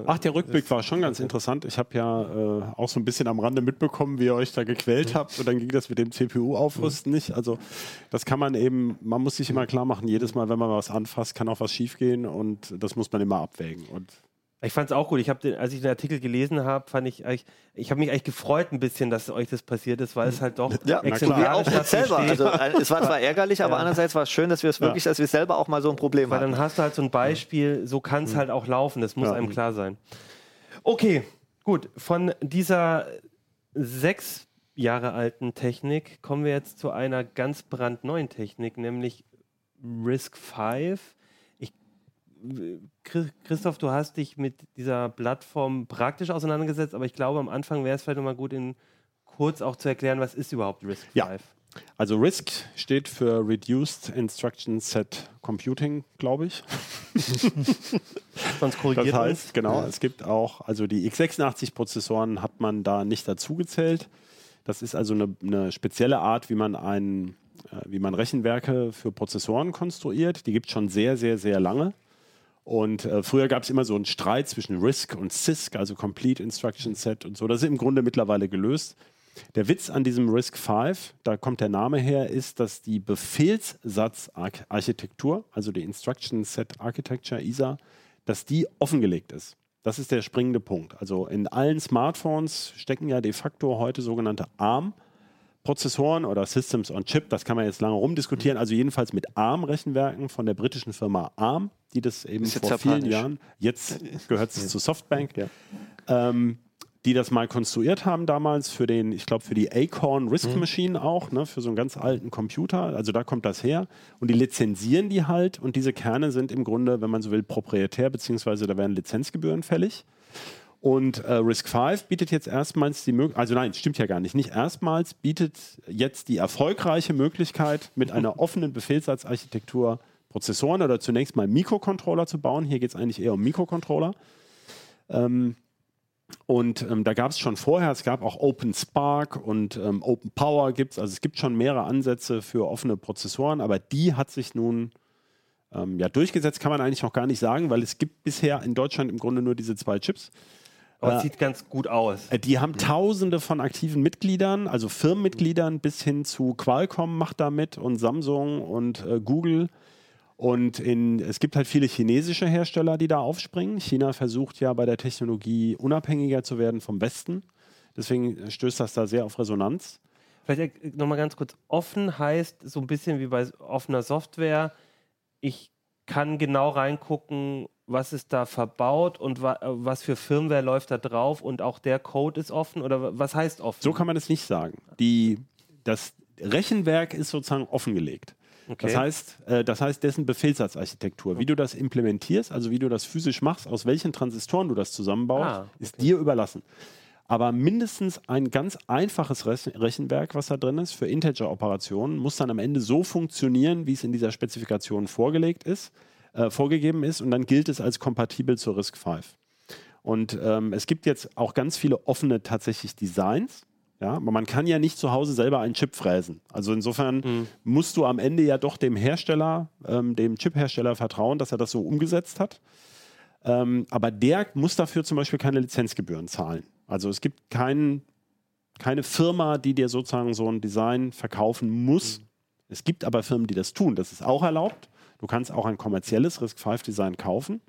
Ach, der Rückblick war schon ganz interessant. Ich habe ja äh, auch so ein bisschen am Rande mitbekommen, wie ihr euch da gequält habt und dann ging das mit dem CPU-Aufrüsten nicht. Also das kann man eben, man muss sich immer klar machen, jedes Mal, wenn man was anfasst, kann auch was schiefgehen und das muss man immer abwägen. Und ich fand es auch gut. Ich habe, als ich den Artikel gelesen habe, fand ich, ich, ich habe mich eigentlich gefreut ein bisschen, dass euch das passiert ist, weil es halt doch ja, wir auch selber. Also, es war zwar ärgerlich, aber ja. andererseits war es schön, dass wir es wirklich, ja. dass wir selber auch mal so ein Problem weil hatten. Weil dann hast du halt so ein Beispiel, so kann es mhm. halt auch laufen. Das muss einem klar sein. Okay, gut. Von dieser sechs Jahre alten Technik kommen wir jetzt zu einer ganz brandneuen Technik, nämlich Risk 5 Christoph, du hast dich mit dieser Plattform praktisch auseinandergesetzt, aber ich glaube, am Anfang wäre es vielleicht nochmal gut, in kurz auch zu erklären, was ist überhaupt RISC-V? Ja. Also RISC steht für Reduced Instruction Set Computing, glaube ich. Sonst korrigiert Das heißt, genau, ja. es gibt auch, also die x86-Prozessoren hat man da nicht dazu gezählt. Das ist also eine, eine spezielle Art, wie man ein, äh, wie man Rechenwerke für Prozessoren konstruiert. Die gibt es schon sehr, sehr, sehr lange. Und äh, früher gab es immer so einen Streit zwischen RISC und CISC, also Complete Instruction Set und so. Das ist im Grunde mittlerweile gelöst. Der Witz an diesem RISC V, da kommt der Name her, ist, dass die Befehlssatzarchitektur, also die Instruction Set Architecture, ISA, dass die offengelegt ist. Das ist der springende Punkt. Also in allen Smartphones stecken ja de facto heute sogenannte ARM. Prozessoren oder Systems on Chip, das kann man jetzt lange rumdiskutieren, also jedenfalls mit ARM-Rechenwerken von der britischen Firma ARM, die das eben das vor vielen japanisch. Jahren, jetzt gehört es zu Softbank, ja. ähm, die das mal konstruiert haben damals für den, ich glaube, für die Acorn Risk mhm. Machine auch, ne, für so einen ganz alten Computer. Also da kommt das her. Und die lizenzieren die halt und diese Kerne sind im Grunde, wenn man so will, proprietär, beziehungsweise da werden Lizenzgebühren fällig. Und äh, Risk 5 bietet jetzt erstmals die Möglichkeit, also nein, stimmt ja gar nicht, nicht erstmals bietet jetzt die erfolgreiche Möglichkeit, mit einer offenen Befehlssatzarchitektur Prozessoren oder zunächst mal Mikrocontroller zu bauen. Hier geht es eigentlich eher um Mikrocontroller. Ähm, und ähm, da gab es schon vorher, es gab auch Open Spark und ähm, Open Power gibt es. Also es gibt schon mehrere Ansätze für offene Prozessoren, aber die hat sich nun ähm, ja, durchgesetzt, kann man eigentlich noch gar nicht sagen, weil es gibt bisher in Deutschland im Grunde nur diese zwei Chips. Aber es äh, sieht ganz gut aus. Äh, die haben tausende von aktiven Mitgliedern, also Firmenmitgliedern bis hin zu Qualcomm macht da mit und Samsung und äh, Google. Und in, es gibt halt viele chinesische Hersteller, die da aufspringen. China versucht ja bei der Technologie unabhängiger zu werden vom Westen. Deswegen stößt das da sehr auf Resonanz. Vielleicht äh, nochmal ganz kurz. Offen heißt so ein bisschen wie bei offener Software. Ich kann genau reingucken, was ist da verbaut und wa was für Firmware läuft da drauf und auch der Code ist offen oder was heißt offen? So kann man es nicht sagen. Die, das Rechenwerk ist sozusagen offengelegt. Okay. Das, heißt, äh, das heißt, dessen Befehlssatzarchitektur, wie du das implementierst, also wie du das physisch machst, aus welchen Transistoren du das zusammenbaust, ah, okay. ist dir überlassen. Aber mindestens ein ganz einfaches Rechenwerk, was da drin ist, für Integer-Operationen, muss dann am Ende so funktionieren, wie es in dieser Spezifikation vorgelegt ist, äh, vorgegeben ist, und dann gilt es als kompatibel zur RISC-V. Und ähm, es gibt jetzt auch ganz viele offene tatsächlich Designs. Ja, aber man kann ja nicht zu Hause selber einen Chip fräsen. Also insofern mhm. musst du am Ende ja doch dem Hersteller, ähm, dem Chip-Hersteller vertrauen, dass er das so umgesetzt hat. Ähm, aber der muss dafür zum Beispiel keine Lizenzgebühren zahlen. Also es gibt kein, keine Firma, die dir sozusagen so ein Design verkaufen muss. Mhm. Es gibt aber Firmen, die das tun. Das ist auch erlaubt. Du kannst auch ein kommerzielles RISC-V-Design kaufen.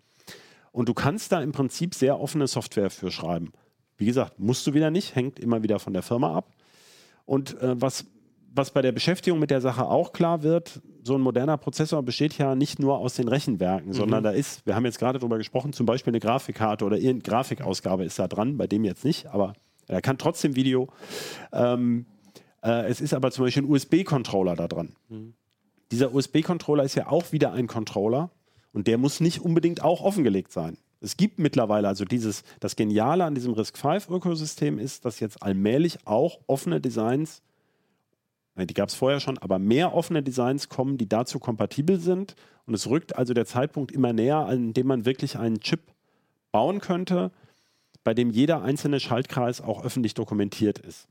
Und du kannst da im Prinzip sehr offene Software für schreiben. Wie gesagt, musst du wieder nicht, hängt immer wieder von der Firma ab. Und äh, was, was bei der Beschäftigung mit der Sache auch klar wird, so ein moderner Prozessor besteht ja nicht nur aus den Rechenwerken, mhm. sondern da ist, wir haben jetzt gerade darüber gesprochen, zum Beispiel eine Grafikkarte oder irgendeine Grafikausgabe ist da dran, bei dem jetzt nicht, aber er kann trotzdem Video. Ähm, äh, es ist aber zum Beispiel ein USB-Controller da dran. Mhm. Dieser USB-Controller ist ja auch wieder ein Controller und der muss nicht unbedingt auch offengelegt sein. Es gibt mittlerweile, also dieses, das Geniale an diesem RISC-V-Ökosystem ist, dass jetzt allmählich auch offene Designs, die gab es vorher schon, aber mehr offene Designs kommen, die dazu kompatibel sind. Und es rückt also der Zeitpunkt immer näher, an dem man wirklich einen Chip bauen könnte, bei dem jeder einzelne Schaltkreis auch öffentlich dokumentiert ist.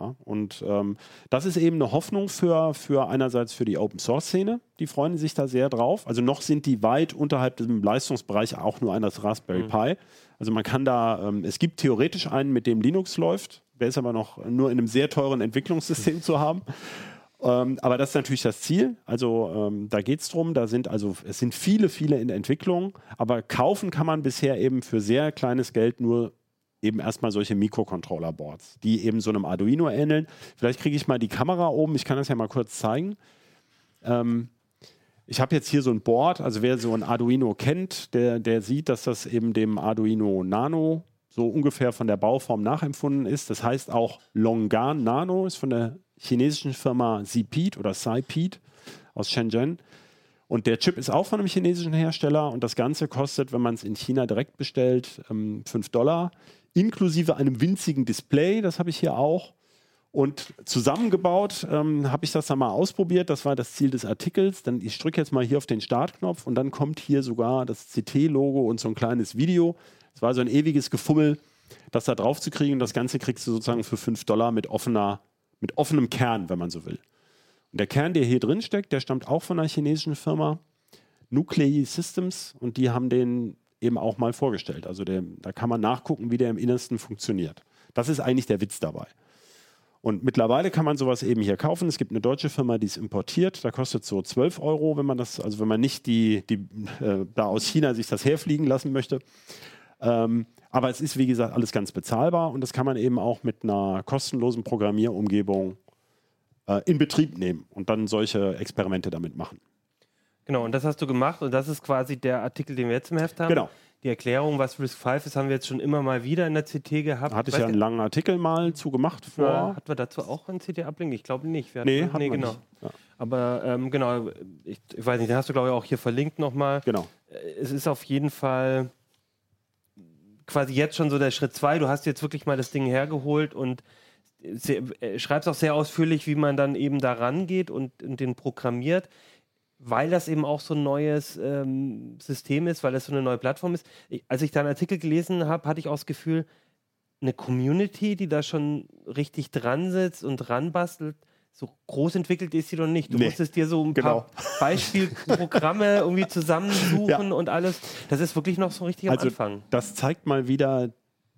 Ja, und ähm, das ist eben eine Hoffnung für, für einerseits für die Open Source Szene. Die freuen sich da sehr drauf. Also noch sind die weit unterhalb dem Leistungsbereich auch nur eines Raspberry mhm. Pi. Also man kann da, ähm, es gibt theoretisch einen, mit dem Linux läuft. Der ist aber noch nur in einem sehr teuren Entwicklungssystem zu haben. Ähm, aber das ist natürlich das Ziel. Also ähm, da geht es drum. Da sind also es sind viele, viele in Entwicklung. Aber kaufen kann man bisher eben für sehr kleines Geld nur eben erstmal solche Mikrocontroller-Boards, die eben so einem Arduino ähneln. Vielleicht kriege ich mal die Kamera oben, ich kann das ja mal kurz zeigen. Ähm, ich habe jetzt hier so ein Board, also wer so ein Arduino kennt, der, der sieht, dass das eben dem Arduino Nano so ungefähr von der Bauform nachempfunden ist. Das heißt auch Longan Nano, ist von der chinesischen Firma Zipit oder Saipit aus Shenzhen. Und der Chip ist auch von einem chinesischen Hersteller und das Ganze kostet, wenn man es in China direkt bestellt, 5 ähm, Dollar inklusive einem winzigen Display, das habe ich hier auch. Und zusammengebaut ähm, habe ich das dann mal ausprobiert. Das war das Ziel des Artikels. Dann ich drücke jetzt mal hier auf den Startknopf und dann kommt hier sogar das CT-Logo und so ein kleines Video. Es war so ein ewiges Gefummel, das da drauf zu kriegen. Das Ganze kriegst du sozusagen für 5 Dollar mit, offener, mit offenem Kern, wenn man so will. Und der Kern, der hier drin steckt, der stammt auch von einer chinesischen Firma, Nuclei Systems. Und die haben den eben auch mal vorgestellt. Also der, da kann man nachgucken, wie der im Innersten funktioniert. Das ist eigentlich der Witz dabei. Und mittlerweile kann man sowas eben hier kaufen. Es gibt eine deutsche Firma, die es importiert. Da kostet so 12 Euro, wenn man das, also wenn man nicht die, die äh, da aus China sich das herfliegen lassen möchte. Ähm, aber es ist, wie gesagt, alles ganz bezahlbar und das kann man eben auch mit einer kostenlosen Programmierumgebung äh, in Betrieb nehmen und dann solche Experimente damit machen. Genau, und das hast du gemacht und das ist quasi der Artikel, den wir jetzt im Heft haben. Genau. Die Erklärung, was Risk 5 ist, haben wir jetzt schon immer mal wieder in der CT gehabt. Hatte ich ja einen langen Artikel mal zu gemacht vor. Ja, hatten wir dazu auch einen CT-Ablink? Ich glaube nicht. Wir nee, nee genau. Ja. Aber ähm, genau, ich, ich, weiß nicht, den hast du glaube ich auch hier verlinkt nochmal. Genau. Äh, es ist auf jeden Fall quasi jetzt schon so der Schritt 2. Du hast jetzt wirklich mal das Ding hergeholt und äh, schreibst auch sehr ausführlich, wie man dann eben da rangeht und, und den programmiert weil das eben auch so ein neues ähm, System ist, weil das so eine neue Plattform ist. Ich, als ich da einen Artikel gelesen habe, hatte ich auch das Gefühl, eine Community, die da schon richtig dran sitzt und dran bastelt, so groß entwickelt ist sie doch nicht. Du nee, musstest dir so ein genau. paar Beispielprogramme irgendwie zusammensuchen ja. und alles. Das ist wirklich noch so richtig also, am Anfang. Das zeigt mal wieder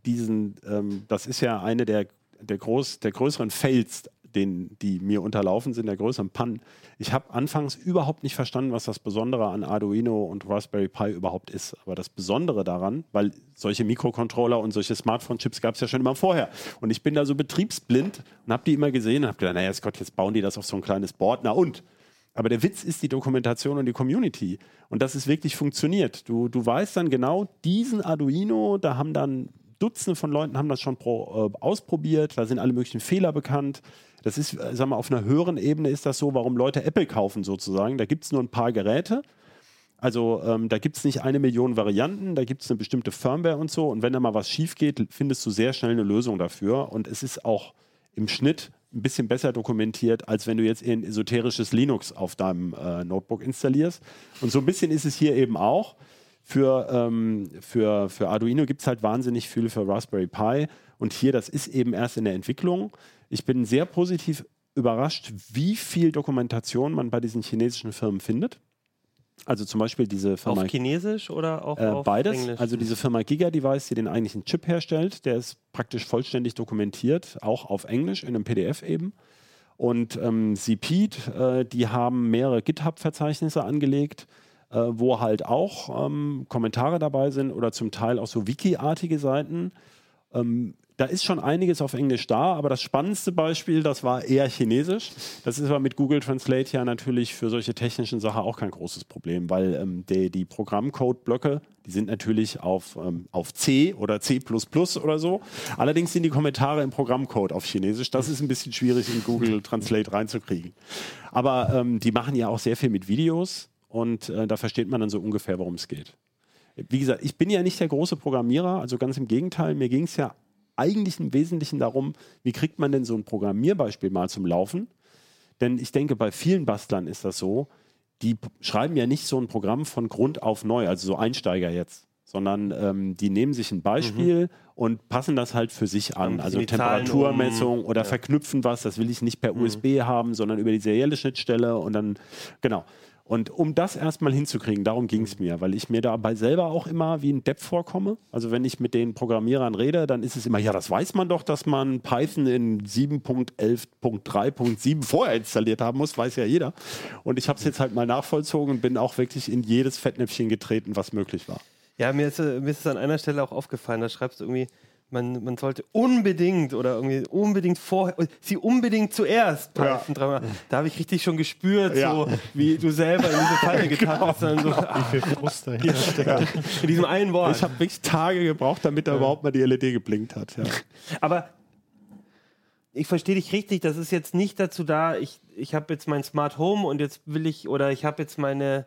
diesen, ähm, das ist ja eine der, der, groß, der größeren Fails den, die mir unterlaufen sind, der größeren Pannen. Ich habe anfangs überhaupt nicht verstanden, was das Besondere an Arduino und Raspberry Pi überhaupt ist. Aber das Besondere daran, weil solche Mikrocontroller und solche Smartphone-Chips gab es ja schon immer vorher. Und ich bin da so betriebsblind und habe die immer gesehen und habe gedacht, naja, Gott, jetzt bauen die das auf so ein kleines Board. Na und? Aber der Witz ist die Dokumentation und die Community. Und dass es wirklich funktioniert. Du, du weißt dann genau, diesen Arduino, da haben dann Dutzende von Leuten haben das schon pro, äh, ausprobiert, da sind alle möglichen Fehler bekannt. Das ist, äh, sagen wir, auf einer höheren Ebene ist das so, warum Leute Apple kaufen sozusagen. Da gibt es nur ein paar Geräte. Also ähm, da gibt es nicht eine Million Varianten, da gibt es eine bestimmte Firmware und so. Und wenn da mal was schief geht, findest du sehr schnell eine Lösung dafür. Und es ist auch im Schnitt ein bisschen besser dokumentiert, als wenn du jetzt ein esoterisches Linux auf deinem äh, Notebook installierst. Und so ein bisschen ist es hier eben auch. Für, ähm, für, für Arduino gibt es halt wahnsinnig viel für Raspberry Pi. Und hier, das ist eben erst in der Entwicklung. Ich bin sehr positiv überrascht, wie viel Dokumentation man bei diesen chinesischen Firmen findet. Also zum Beispiel diese Firma. Auf Chinesisch oder auch äh, auf beides. Englisch? Also diese Firma Giga Device, die den eigentlichen Chip herstellt, der ist praktisch vollständig dokumentiert, auch auf Englisch in einem PDF eben. Und ähm, CPEAT, äh, die haben mehrere GitHub-Verzeichnisse angelegt, äh, wo halt auch ähm, Kommentare dabei sind oder zum Teil auch so Wiki-artige Seiten. Ähm, da ist schon einiges auf Englisch da, aber das spannendste Beispiel, das war eher Chinesisch. Das ist aber mit Google Translate ja natürlich für solche technischen Sachen auch kein großes Problem, weil ähm, die, die Programmcode-Blöcke, die sind natürlich auf, ähm, auf C oder C oder so. Allerdings sind die Kommentare im Programmcode auf Chinesisch. Das ist ein bisschen schwierig in Google Translate reinzukriegen. Aber ähm, die machen ja auch sehr viel mit Videos und äh, da versteht man dann so ungefähr, worum es geht. Wie gesagt, ich bin ja nicht der große Programmierer, also ganz im Gegenteil, mir ging es ja eigentlich im Wesentlichen darum, wie kriegt man denn so ein Programmierbeispiel mal zum Laufen? Denn ich denke, bei vielen Bastlern ist das so, die schreiben ja nicht so ein Programm von Grund auf neu, also so Einsteiger jetzt, sondern ähm, die nehmen sich ein Beispiel mhm. und passen das halt für sich an. Also Temperaturmessung um, oder ja. verknüpfen was, das will ich nicht per mhm. USB haben, sondern über die serielle Schnittstelle und dann, genau. Und um das erstmal hinzukriegen, darum ging es mir, weil ich mir dabei selber auch immer wie ein Depp vorkomme. Also wenn ich mit den Programmierern rede, dann ist es immer, ja, das weiß man doch, dass man Python in 7.11.3.7 vorher installiert haben muss, weiß ja jeder. Und ich habe es jetzt halt mal nachvollzogen und bin auch wirklich in jedes Fettnäpfchen getreten, was möglich war. Ja, mir ist, mir ist es an einer Stelle auch aufgefallen, da schreibst du irgendwie, man, man sollte unbedingt oder irgendwie unbedingt vorher, sie unbedingt zuerst ja. Da habe ich richtig schon gespürt, ja. so wie du selber in diese Falle getan hast. Dann so, wie viel Frust dahinter steckt. In diesem einen Wort. Ich habe wirklich Tage gebraucht, damit da überhaupt mal die LED geblinkt hat. Aber ich verstehe dich richtig, das ist jetzt nicht dazu da, ich, ich habe jetzt mein Smart Home und jetzt will ich, oder ich habe jetzt meine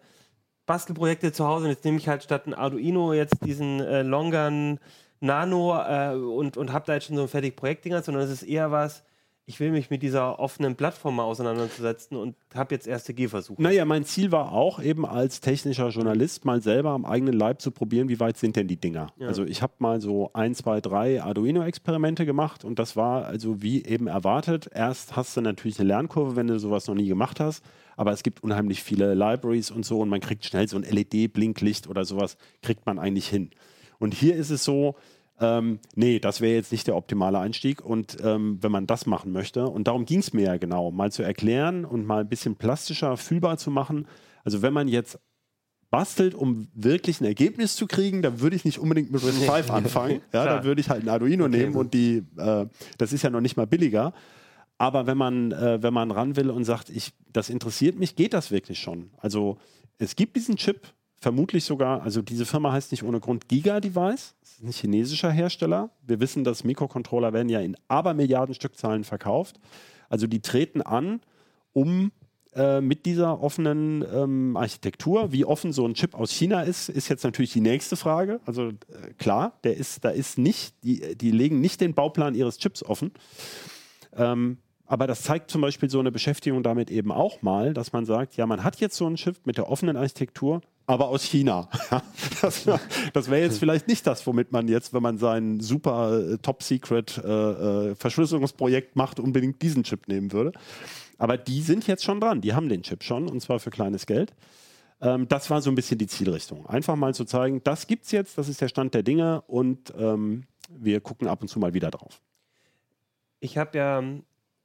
Bastelprojekte zu Hause und jetzt nehme ich halt statt ein Arduino jetzt diesen äh, Longern Nano äh, und, und habe da jetzt schon so ein fertiges Projektdinger, sondern es ist eher was, ich will mich mit dieser offenen Plattform mal auseinanderzusetzen und habe jetzt erste Gehversuche. Naja, mein Ziel war auch eben als technischer Journalist mal selber am eigenen Leib zu probieren, wie weit sind denn die Dinger. Ja. Also ich habe mal so ein, zwei, drei Arduino-Experimente gemacht und das war also wie eben erwartet. Erst hast du natürlich eine Lernkurve, wenn du sowas noch nie gemacht hast, aber es gibt unheimlich viele Libraries und so und man kriegt schnell so ein LED-Blinklicht oder sowas, kriegt man eigentlich hin. Und hier ist es so, ähm, nee, das wäre jetzt nicht der optimale Einstieg. Und ähm, wenn man das machen möchte, und darum ging es mir ja genau, mal zu erklären und mal ein bisschen plastischer fühlbar zu machen. Also wenn man jetzt bastelt, um wirklich ein Ergebnis zu kriegen, dann würde ich nicht unbedingt mit RISC 5 anfangen. Ja, da würde ich halt ein Arduino okay. nehmen und die, äh, das ist ja noch nicht mal billiger. Aber wenn man, äh, wenn man ran will und sagt, ich, das interessiert mich, geht das wirklich schon. Also es gibt diesen Chip, vermutlich sogar, also diese Firma heißt nicht ohne Grund Giga Device, das ist ein chinesischer Hersteller. Wir wissen, dass Mikrocontroller werden ja in Abermilliarden Stückzahlen verkauft. Also die treten an, um äh, mit dieser offenen ähm, Architektur, wie offen so ein Chip aus China ist, ist jetzt natürlich die nächste Frage. Also äh, klar, der ist, da ist nicht, die, die legen nicht den Bauplan ihres Chips offen. Ähm, aber das zeigt zum Beispiel so eine Beschäftigung damit eben auch mal, dass man sagt, ja, man hat jetzt so ein Chip mit der offenen Architektur, aber aus China. das, das wäre jetzt vielleicht nicht das, womit man jetzt, wenn man sein super äh, Top-Secret äh, äh, Verschlüsselungsprojekt macht, unbedingt diesen Chip nehmen würde. Aber die sind jetzt schon dran, die haben den Chip schon und zwar für kleines Geld. Ähm, das war so ein bisschen die Zielrichtung. Einfach mal zu zeigen, das gibt es jetzt, das ist der Stand der Dinge und ähm, wir gucken ab und zu mal wieder drauf. Ich habe ja,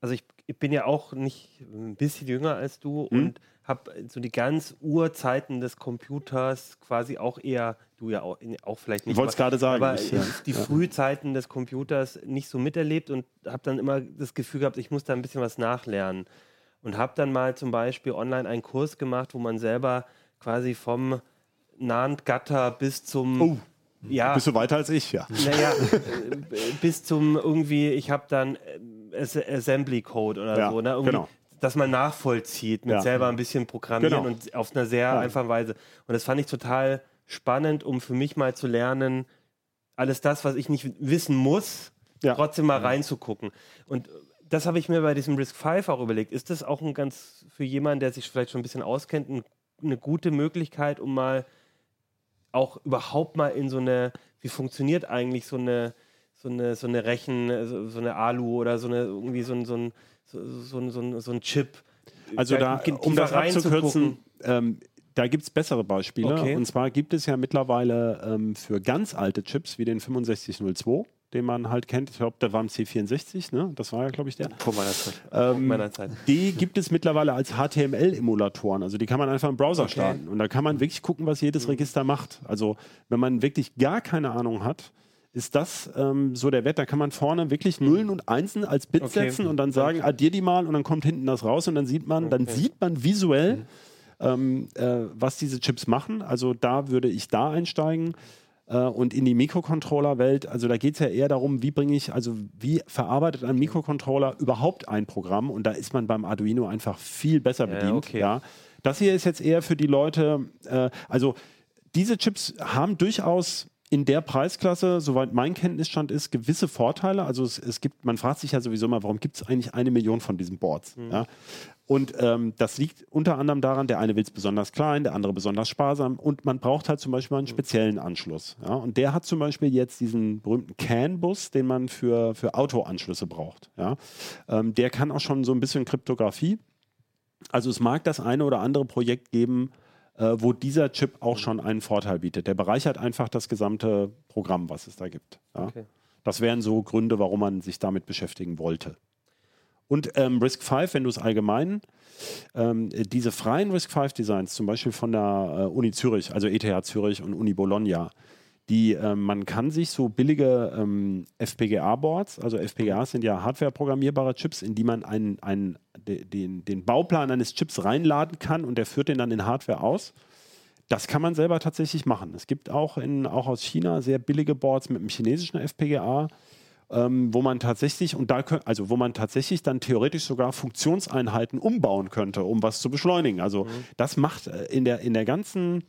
also ich, ich, bin ja auch nicht ein bisschen jünger als du hm? und habe so die ganz Urzeiten des Computers quasi auch eher, du ja auch, auch vielleicht nicht. Ich wollte es gerade sagen. Aber ich, ja. die Frühzeiten des Computers nicht so miterlebt und habe dann immer das Gefühl gehabt, ich muss da ein bisschen was nachlernen. Und habe dann mal zum Beispiel online einen Kurs gemacht, wo man selber quasi vom NAND-Gatter bis zum. Oh. Ja, bist du weiter als ich, ja. Naja, bis zum irgendwie, ich habe dann äh, Assembly Code oder ja, so. Ne? Genau dass man nachvollzieht, mit ja. selber ein bisschen programmieren genau. und auf einer sehr ja. einfachen Weise. Und das fand ich total spannend, um für mich mal zu lernen, alles das, was ich nicht wissen muss, ja. trotzdem mal reinzugucken. Und das habe ich mir bei diesem Risk 5 auch überlegt. Ist das auch ein ganz, für jemanden, der sich vielleicht schon ein bisschen auskennt, ein, eine gute Möglichkeit, um mal auch überhaupt mal in so eine, wie funktioniert eigentlich so eine, so eine, so eine Rechen, so, so eine Alu oder so eine, irgendwie so ein, so ein so, so, so, so ein Chip. Also da, um das abzukürzen, ähm, da gibt es bessere Beispiele. Okay. Und zwar gibt es ja mittlerweile ähm, für ganz alte Chips wie den 6502, den man halt kennt. Ich glaube, der war ein C64, ne? Das war ja, glaube ich, der. Vor meiner Zeit. Ähm, meiner Zeit. Die gibt es mittlerweile als HTML-Emulatoren. Also die kann man einfach im Browser okay. starten. Und da kann man wirklich gucken, was jedes mhm. Register macht. Also wenn man wirklich gar keine Ahnung hat, ist das ähm, so der Wert. Da kann man vorne wirklich Nullen und Einsen als Bit okay. setzen und dann sagen, okay. addier die mal und dann kommt hinten das raus und dann sieht man, okay. dann sieht man visuell, mhm. ähm, äh, was diese Chips machen. Also da würde ich da einsteigen. Äh, und in die Mikrocontroller-Welt, also da geht es ja eher darum, wie bringe ich, also wie verarbeitet ein Mikrocontroller überhaupt ein Programm und da ist man beim Arduino einfach viel besser bedient. Ja, ja. Das hier ist jetzt eher für die Leute, äh, also diese Chips haben durchaus in der Preisklasse, soweit mein Kenntnisstand ist, gewisse Vorteile. Also es, es gibt, man fragt sich ja sowieso mal, warum gibt es eigentlich eine Million von diesen Boards? Mhm. Ja? Und ähm, das liegt unter anderem daran, der eine will es besonders klein, der andere besonders sparsam und man braucht halt zum Beispiel einen mhm. speziellen Anschluss. Ja? Und der hat zum Beispiel jetzt diesen berühmten CAN-Bus, den man für, für Autoanschlüsse braucht. Ja? Ähm, der kann auch schon so ein bisschen Kryptographie. Also es mag das eine oder andere Projekt geben, äh, wo dieser Chip auch schon einen Vorteil bietet. Der bereichert einfach das gesamte Programm, was es da gibt. Ja? Okay. Das wären so Gründe, warum man sich damit beschäftigen wollte. Und ähm, Risk 5, wenn du es allgemein, ähm, diese freien Risk 5 Designs, zum Beispiel von der äh, Uni Zürich, also ETH Zürich und Uni Bologna, die, äh, man kann sich so billige ähm, FPGA-Boards, also FPGAs sind ja hardware-programmierbare Chips, in die man einen, einen, den, den Bauplan eines Chips reinladen kann und der führt den dann in Hardware aus. Das kann man selber tatsächlich machen. Es gibt auch, in, auch aus China sehr billige Boards mit einem chinesischen FPGA, ähm, wo man tatsächlich und da also wo man tatsächlich dann theoretisch sogar Funktionseinheiten umbauen könnte, um was zu beschleunigen. Also mhm. das macht äh, in der in der ganzen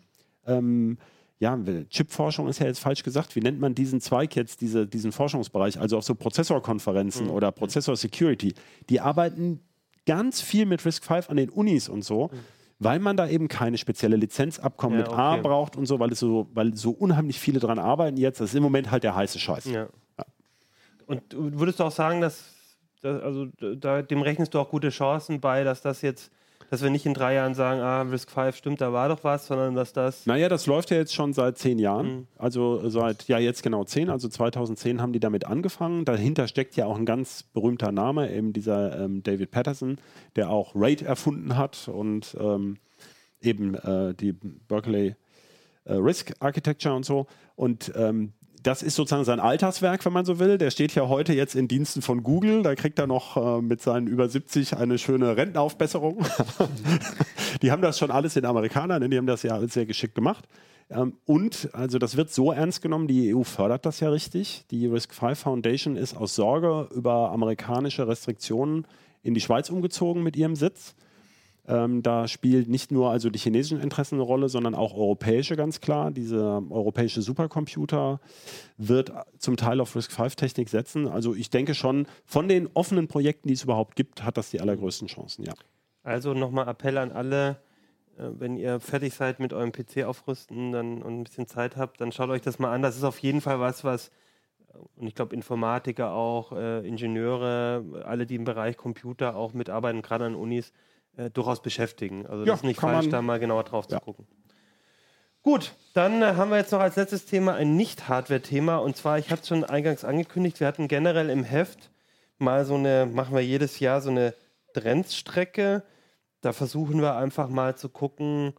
ähm, ja, Chipforschung ist ja jetzt falsch gesagt. Wie nennt man diesen Zweig jetzt, diese, diesen Forschungsbereich? Also auch so Prozessorkonferenzen mhm. oder Prozessor Security. Die arbeiten ganz viel mit RISC V an den Unis und so. Mhm weil man da eben keine spezielle Lizenzabkommen ja, mit A braucht und so, weil es so, weil so unheimlich viele dran arbeiten jetzt. Das ist im Moment halt der heiße Scheiß. Ja. Ja. Und würdest du auch sagen, dass, dass also da, dem rechnest du auch gute Chancen bei, dass das jetzt dass wir nicht in drei Jahren sagen, ah, Risk 5 stimmt, da war doch was, sondern dass das. Naja, das läuft ja jetzt schon seit zehn Jahren. Mhm. Also seit, ja, jetzt genau zehn, also 2010 haben die damit angefangen. Dahinter steckt ja auch ein ganz berühmter Name, eben dieser ähm, David Patterson, der auch RAID erfunden hat und ähm, eben äh, die Berkeley äh, Risk Architecture und so. Und ähm, das ist sozusagen sein Alltagswerk, wenn man so will. Der steht ja heute jetzt in Diensten von Google. Da kriegt er noch äh, mit seinen über 70 eine schöne Rentenaufbesserung. die haben das schon alles in Amerikanern, ne? die haben das ja alles sehr geschickt gemacht. Ähm, und also das wird so ernst genommen, die EU fördert das ja richtig. Die Risk 5 Foundation ist aus Sorge über amerikanische Restriktionen in die Schweiz umgezogen mit ihrem Sitz. Ähm, da spielt nicht nur also die chinesischen Interessen eine Rolle, sondern auch europäische ganz klar. Dieser europäische Supercomputer wird zum Teil auf RISC-V-Technik setzen. Also ich denke schon, von den offenen Projekten, die es überhaupt gibt, hat das die allergrößten Chancen, ja. Also nochmal Appell an alle, äh, wenn ihr fertig seid mit eurem PC aufrüsten dann, und ein bisschen Zeit habt, dann schaut euch das mal an. Das ist auf jeden Fall was, was und ich glaube Informatiker auch, äh, Ingenieure, alle, die im Bereich Computer auch mitarbeiten, gerade an Unis, äh, durchaus beschäftigen. Also ja, das ist nicht falsch, da mal genauer drauf ja. zu gucken. Gut, dann äh, haben wir jetzt noch als letztes Thema ein Nicht-Hardware-Thema. Und zwar, ich hatte es schon eingangs angekündigt, wir hatten generell im Heft mal so eine, machen wir jedes Jahr so eine Trendstrecke. Da versuchen wir einfach mal zu gucken,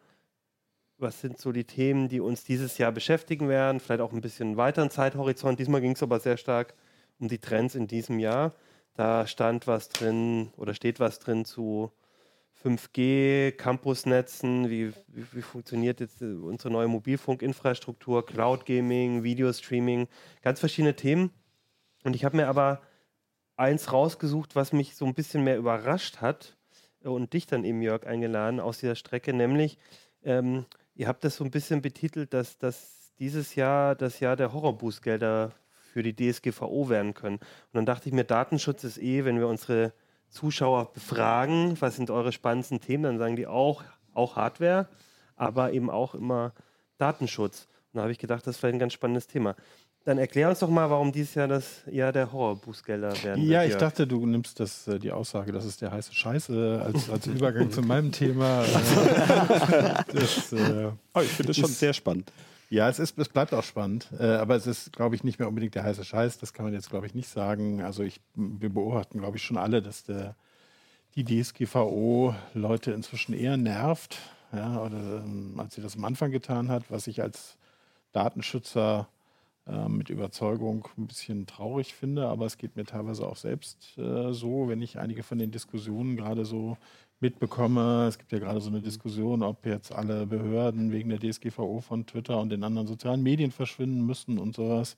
was sind so die Themen, die uns dieses Jahr beschäftigen werden. Vielleicht auch ein bisschen weiteren Zeithorizont. Diesmal ging es aber sehr stark um die Trends in diesem Jahr. Da stand was drin oder steht was drin zu 5G, Campusnetzen, wie, wie, wie, funktioniert jetzt äh, unsere neue Mobilfunkinfrastruktur, Cloud Gaming, Videostreaming, ganz verschiedene Themen. Und ich habe mir aber eins rausgesucht, was mich so ein bisschen mehr überrascht hat äh, und dich dann eben, Jörg, eingeladen aus dieser Strecke, nämlich ähm, ihr habt das so ein bisschen betitelt, dass, dass dieses Jahr das Jahr der Horrorbußgelder für die DSGVO werden können. Und dann dachte ich mir, Datenschutz ist eh, wenn wir unsere Zuschauer befragen, was sind eure spannendsten Themen, dann sagen die auch, auch Hardware, aber eben auch immer Datenschutz. Und da habe ich gedacht, das ist vielleicht ein ganz spannendes Thema. Dann erklär uns doch mal, warum dieses Jahr das Jahr der Horrorbußgelder werden Ja, ich dachte, du nimmst das, äh, die Aussage, das ist der heiße Scheiße, als, als Übergang zu meinem Thema. das, äh, oh, ich finde das schon sehr spannend. Ja, es, ist, es bleibt auch spannend. Äh, aber es ist, glaube ich, nicht mehr unbedingt der heiße Scheiß. Das kann man jetzt, glaube ich, nicht sagen. Also ich, wir beobachten, glaube ich, schon alle, dass der, die DSGVO Leute inzwischen eher nervt, ja, oder, ähm, als sie das am Anfang getan hat, was ich als Datenschützer äh, mit Überzeugung ein bisschen traurig finde. Aber es geht mir teilweise auch selbst äh, so, wenn ich einige von den Diskussionen gerade so mitbekomme. Es gibt ja gerade so eine Diskussion, ob jetzt alle Behörden wegen der DSGVO von Twitter und den anderen sozialen Medien verschwinden müssen und sowas.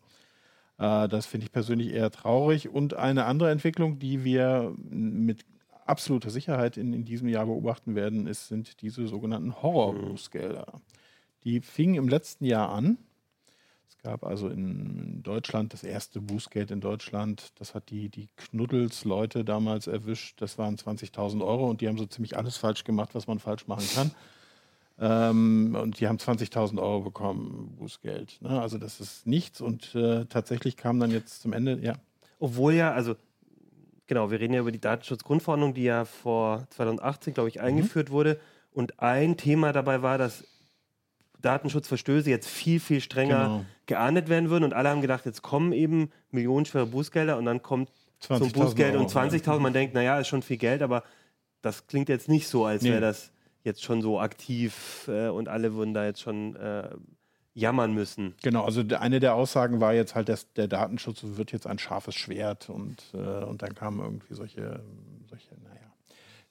Äh, das finde ich persönlich eher traurig. Und eine andere Entwicklung, die wir mit absoluter Sicherheit in, in diesem Jahr beobachten werden, ist, sind diese sogenannten Horrorbußgelder. Die fingen im letzten Jahr an gab also in Deutschland das erste Bußgeld in Deutschland. Das hat die, die Knuddels-Leute damals erwischt. Das waren 20.000 Euro und die haben so ziemlich alles falsch gemacht, was man falsch machen kann. Ähm, und die haben 20.000 Euro bekommen, Bußgeld. Ne? Also das ist nichts und äh, tatsächlich kam dann jetzt zum Ende, ja. Obwohl ja, also genau, wir reden ja über die Datenschutzgrundverordnung, die ja vor 2018, glaube ich, mhm. eingeführt mhm. wurde. Und ein Thema dabei war, dass Datenschutzverstöße jetzt viel, viel strenger genau. geahndet werden würden. Und alle haben gedacht, jetzt kommen eben millionenschwere Bußgelder und dann kommt zum Bußgeld Euro, und 20.000. Man denkt, naja, ist schon viel Geld, aber das klingt jetzt nicht so, als nee. wäre das jetzt schon so aktiv äh, und alle würden da jetzt schon äh, jammern müssen. Genau, also eine der Aussagen war jetzt halt, dass der Datenschutz wird jetzt ein scharfes Schwert und, äh, und dann kamen irgendwie solche, solche naja,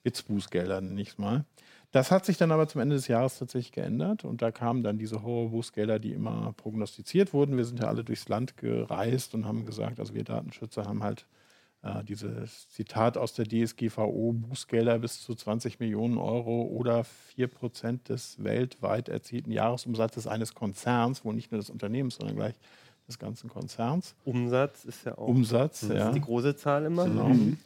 Witzbußgelder, nicht mal. Das hat sich dann aber zum Ende des Jahres tatsächlich geändert und da kamen dann diese Horrorbußgelder, die immer prognostiziert wurden. Wir sind ja alle durchs Land gereist und haben gesagt, also wir Datenschützer haben halt äh, dieses Zitat aus der DSGVO, Bußgelder bis zu 20 Millionen Euro oder 4 Prozent des weltweit erzielten Jahresumsatzes eines Konzerns, wo nicht nur des Unternehmens, sondern gleich des ganzen Konzerns. Umsatz ist ja auch Umsatz, das ja. ist die große Zahl immer. Genau. Mhm.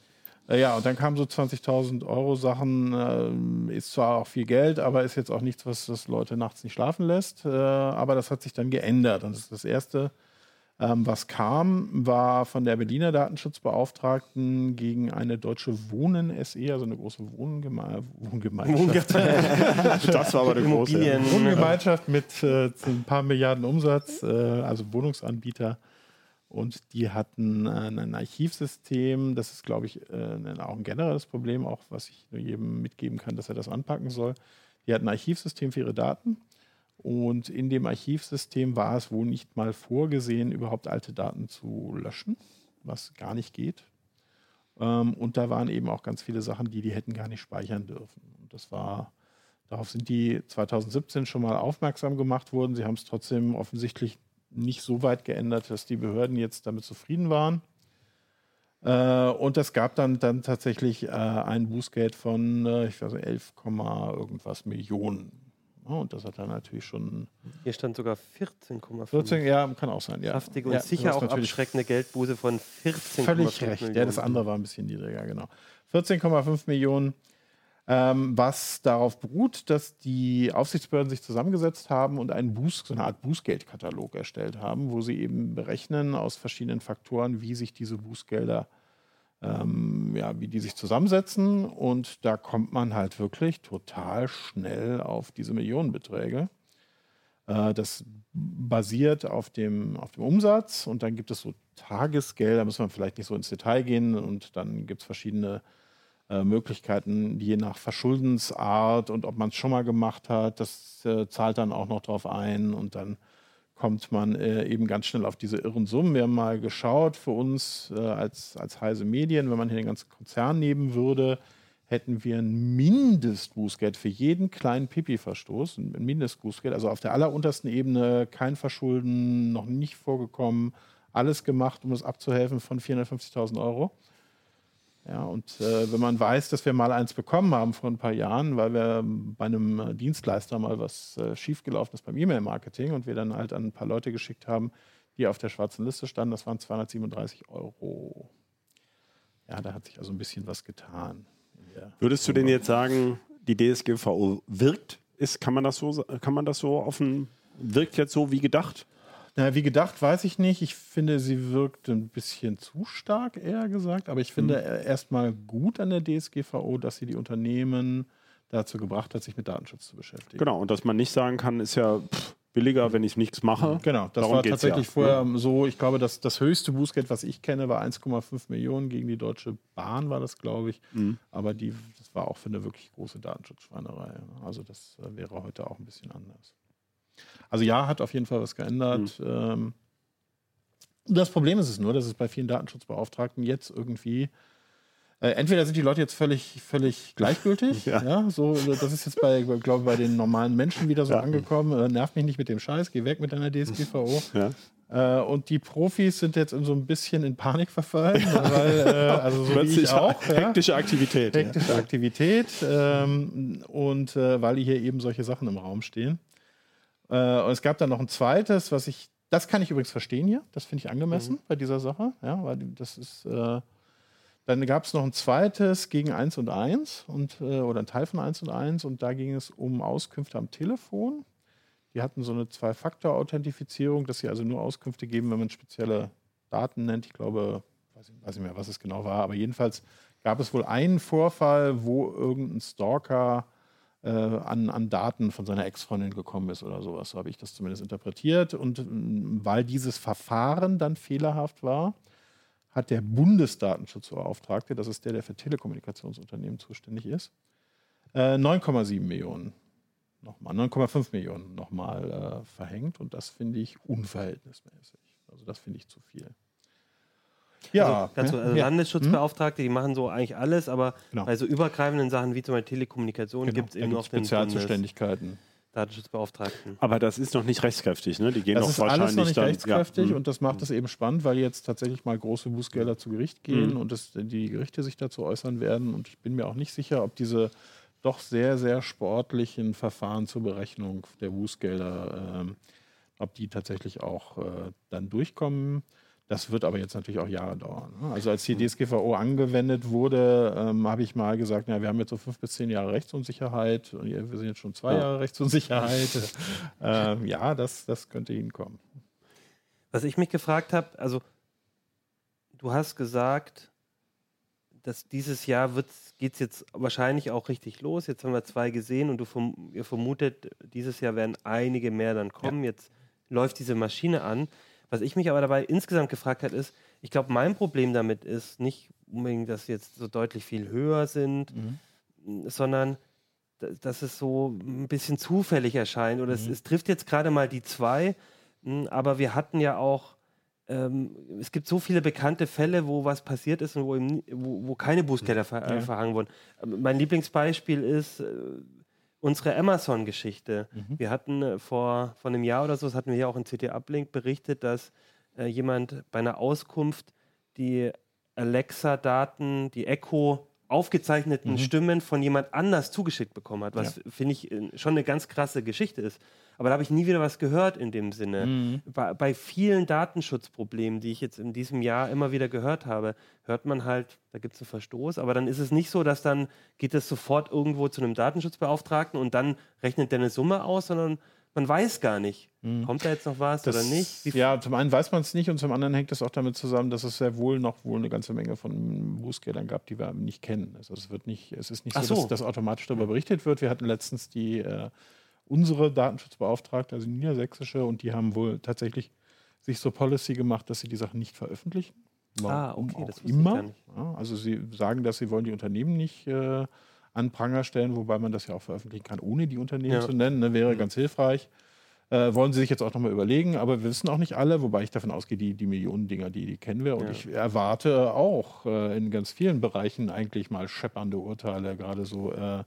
Äh, ja, und dann kamen so 20.000 Euro Sachen, äh, ist zwar auch viel Geld, aber ist jetzt auch nichts, was das Leute nachts nicht schlafen lässt. Äh, aber das hat sich dann geändert. Und das ist das Erste, ähm, was kam, war von der Berliner Datenschutzbeauftragten gegen eine deutsche Wohnen SE, also eine große Wohngeme Wohngemeinschaft. das war aber eine große Wohngemeinschaft mit äh, ein paar Milliarden Umsatz, äh, also Wohnungsanbieter und die hatten äh, ein Archivsystem. Das ist, glaube ich, äh, auch ein generelles Problem, auch was ich nur jedem mitgeben kann, dass er das anpacken soll. Die hatten ein Archivsystem für ihre Daten. Und in dem Archivsystem war es wohl nicht mal vorgesehen, überhaupt alte Daten zu löschen, was gar nicht geht. Ähm, und da waren eben auch ganz viele Sachen, die die hätten gar nicht speichern dürfen. Und das war, darauf sind die 2017 schon mal aufmerksam gemacht worden. Sie haben es trotzdem offensichtlich nicht so weit geändert, dass die Behörden jetzt damit zufrieden waren. Äh, und es gab dann, dann tatsächlich äh, ein Bußgeld von, äh, ich weiß nicht, 11, irgendwas Millionen. Und das hat dann natürlich schon. Hier stand sogar 14,5. 14, ja, kann auch sein. Ja. Saftige und ja, sicher auch abschreckende Geldbuße von 14,5 Völlig recht. Millionen. Ja, das andere war ein bisschen niedriger, genau. 14,5 Millionen ähm, was darauf beruht, dass die Aufsichtsbehörden sich zusammengesetzt haben und einen Buß, so eine Art Bußgeldkatalog erstellt haben, wo sie eben berechnen aus verschiedenen Faktoren, wie sich diese Bußgelder, ähm, ja, wie die sich zusammensetzen. Und da kommt man halt wirklich total schnell auf diese Millionenbeträge. Äh, das basiert auf dem, auf dem Umsatz und dann gibt es so Tagesgelder, da muss man vielleicht nicht so ins Detail gehen und dann gibt es verschiedene äh, Möglichkeiten, je nach Verschuldensart und ob man es schon mal gemacht hat, das äh, zahlt dann auch noch drauf ein und dann kommt man äh, eben ganz schnell auf diese irren Summen. Wir haben mal geschaut für uns äh, als, als Heise Medien, wenn man hier den ganzen Konzern nehmen würde, hätten wir ein Mindestbußgeld für jeden kleinen Pipi-Verstoß, ein Mindestbußgeld, also auf der alleruntersten Ebene kein Verschulden, noch nicht vorgekommen, alles gemacht, um es abzuhelfen von 450.000 Euro. Ja, und äh, wenn man weiß, dass wir mal eins bekommen haben vor ein paar Jahren, weil wir bei einem Dienstleister mal was äh, schiefgelaufen ist beim E-Mail-Marketing und wir dann halt an ein paar Leute geschickt haben, die auf der schwarzen Liste standen, das waren 237 Euro. Ja, da hat sich also ein bisschen was getan. Würdest du denn jetzt sagen, die DSGVO wirkt? Ist, kann man das so, kann man das so offen, wirkt jetzt so wie gedacht? Na, wie gedacht, weiß ich nicht. Ich finde, sie wirkt ein bisschen zu stark, eher gesagt. Aber ich finde mhm. erstmal gut an der DSGVO, dass sie die Unternehmen dazu gebracht hat, sich mit Datenschutz zu beschäftigen. Genau, und dass man nicht sagen kann, ist ja pff, billiger, wenn ich nichts mache. Genau, das Darum war tatsächlich ja. vorher ja. so. Ich glaube, dass das höchste Bußgeld, was ich kenne, war 1,5 Millionen gegen die Deutsche Bahn, war das, glaube ich. Mhm. Aber die, das war auch für eine wirklich große Datenschutzschweinerei. Also das äh, wäre heute auch ein bisschen anders. Also ja, hat auf jeden Fall was geändert. Mhm. Ähm, das Problem ist es nur, dass es bei vielen Datenschutzbeauftragten jetzt irgendwie äh, entweder sind die Leute jetzt völlig, völlig gleichgültig, ja. ja. so, das ist jetzt bei, glaube bei den normalen Menschen wieder so ja. angekommen, äh, nerv mich nicht mit dem Scheiß, geh weg mit deiner DSGVO. Ja. Äh, und die Profis sind jetzt so ein bisschen in Panik verfallen, weil, äh, also so wie ich auch. Hektische Aktivität. Hektische Aktivität. Ähm, und äh, weil hier eben solche Sachen im Raum stehen. Äh, und es gab dann noch ein zweites, was ich das kann ich übrigens verstehen hier. Das finde ich angemessen mhm. bei dieser Sache. Ja, weil das ist. Äh, dann gab es noch ein zweites gegen 1 und 1 und, äh, oder ein Teil von 1 und 1 und da ging es um Auskünfte am Telefon. Die hatten so eine Zwei-Faktor-Authentifizierung, dass sie also nur Auskünfte geben, wenn man spezielle Daten nennt. Ich glaube, weiß ich weiß nicht mehr, was es genau war, aber jedenfalls gab es wohl einen Vorfall, wo irgendein Stalker äh, an, an Daten von seiner Ex-Freundin gekommen ist oder sowas. So habe ich das zumindest interpretiert. Und mm, weil dieses Verfahren dann fehlerhaft war, hat der Bundesdatenschutzbeauftragte, das ist der, der für Telekommunikationsunternehmen zuständig ist, äh, 9,7 Millionen nochmal, 9,5 Millionen nochmal äh, verhängt. Und das finde ich unverhältnismäßig. Also das finde ich zu viel. Ja, also, also ja. Landesschutzbeauftragte, die machen so eigentlich alles, aber genau. bei so übergreifenden Sachen wie zum Beispiel Telekommunikation genau. gibt es eben noch Spezialzuständigkeiten. Datenschutzbeauftragten. Aber das ist noch nicht rechtskräftig, ne? Die gehen das ist alles noch nicht dann, rechtskräftig ja. und das macht es eben spannend, weil jetzt tatsächlich mal große Bußgelder zu Gericht gehen mhm. und das, die Gerichte sich dazu äußern werden. Und ich bin mir auch nicht sicher, ob diese doch sehr, sehr sportlichen Verfahren zur Berechnung der Bußgelder, äh, ob die tatsächlich auch äh, dann durchkommen. Das wird aber jetzt natürlich auch Jahre dauern. Ne? Also als die DSGVO angewendet wurde, ähm, habe ich mal gesagt, ja, wir haben jetzt so fünf bis zehn Jahre Rechtsunsicherheit und wir sind jetzt schon zwei Jahre Rechtsunsicherheit. ähm, ja, das, das könnte hinkommen. Was ich mich gefragt habe, also du hast gesagt, dass dieses Jahr geht es jetzt wahrscheinlich auch richtig los. Jetzt haben wir zwei gesehen und du verm ihr vermutet, dieses Jahr werden einige mehr dann kommen. Ja. Jetzt läuft diese Maschine an. Was ich mich aber dabei insgesamt gefragt habe, ist, ich glaube, mein Problem damit ist nicht unbedingt, dass sie jetzt so deutlich viel höher sind, mhm. sondern dass es so ein bisschen zufällig erscheint. Oder mhm. es, es, trifft jetzt gerade mal die zwei, hm, aber wir hatten ja auch, ähm, es gibt so viele bekannte Fälle, wo was passiert ist und wo, eben, wo, wo keine Bußgelder ver ja. verhangen wurden. Mein Lieblingsbeispiel ist, äh, unsere Amazon-Geschichte. Mhm. Wir hatten äh, vor, vor einem Jahr oder so, das hatten wir ja auch in CT Uplink berichtet, dass äh, jemand bei einer Auskunft die Alexa-Daten, die Echo aufgezeichneten mhm. Stimmen von jemand anders zugeschickt bekommen hat, was ja. finde ich äh, schon eine ganz krasse Geschichte ist. Aber da habe ich nie wieder was gehört in dem Sinne. Mhm. Bei, bei, vielen Datenschutzproblemen, die ich jetzt in diesem Jahr immer wieder gehört habe, hört man halt, da gibt es einen Verstoß, aber dann ist es nicht so, dass dann geht es sofort irgendwo zu einem Datenschutzbeauftragten und dann rechnet der eine Summe aus, sondern man weiß gar nicht, mhm. kommt da jetzt noch was das, oder nicht? Wie ja, zum einen weiß man es nicht und zum anderen hängt es auch damit zusammen, dass es sehr wohl noch wohl eine ganze Menge von Bußgeldern gab, die wir nicht kennen. Also es wird nicht, es ist nicht so, so, dass das automatisch darüber berichtet wird. Wir hatten letztens die äh, unsere Datenschutzbeauftragte, also die niedersächsische, und die haben wohl tatsächlich sich so Policy gemacht, dass sie die Sachen nicht veröffentlichen. Warum ah, okay, das immer. Ja, also sie sagen, dass sie wollen die Unternehmen nicht äh, an Pranger stellen, wobei man das ja auch veröffentlichen kann, ohne die Unternehmen ja. zu nennen, ne, wäre mhm. ganz hilfreich. Äh, wollen sie sich jetzt auch nochmal überlegen, aber wir wissen auch nicht alle, wobei ich davon ausgehe, die, die Millionen Dinger, die, die kennen wir. Und ja. ich erwarte auch äh, in ganz vielen Bereichen eigentlich mal scheppernde Urteile, gerade so äh,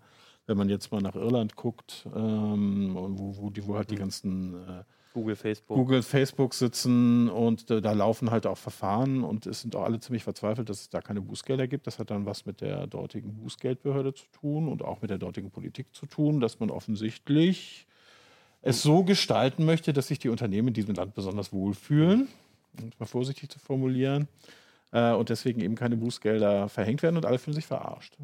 wenn man jetzt mal nach Irland guckt, ähm, wo, wo, die, wo halt die mhm. ganzen äh, Google, Facebook. Google, Facebook sitzen und äh, da laufen halt auch Verfahren und es sind auch alle ziemlich verzweifelt, dass es da keine Bußgelder gibt. Das hat dann was mit der dortigen Bußgeldbehörde zu tun und auch mit der dortigen Politik zu tun, dass man offensichtlich es so gestalten möchte, dass sich die Unternehmen in diesem Land besonders wohlfühlen, um es mal vorsichtig zu formulieren, äh, und deswegen eben keine Bußgelder verhängt werden und alle fühlen sich verarscht.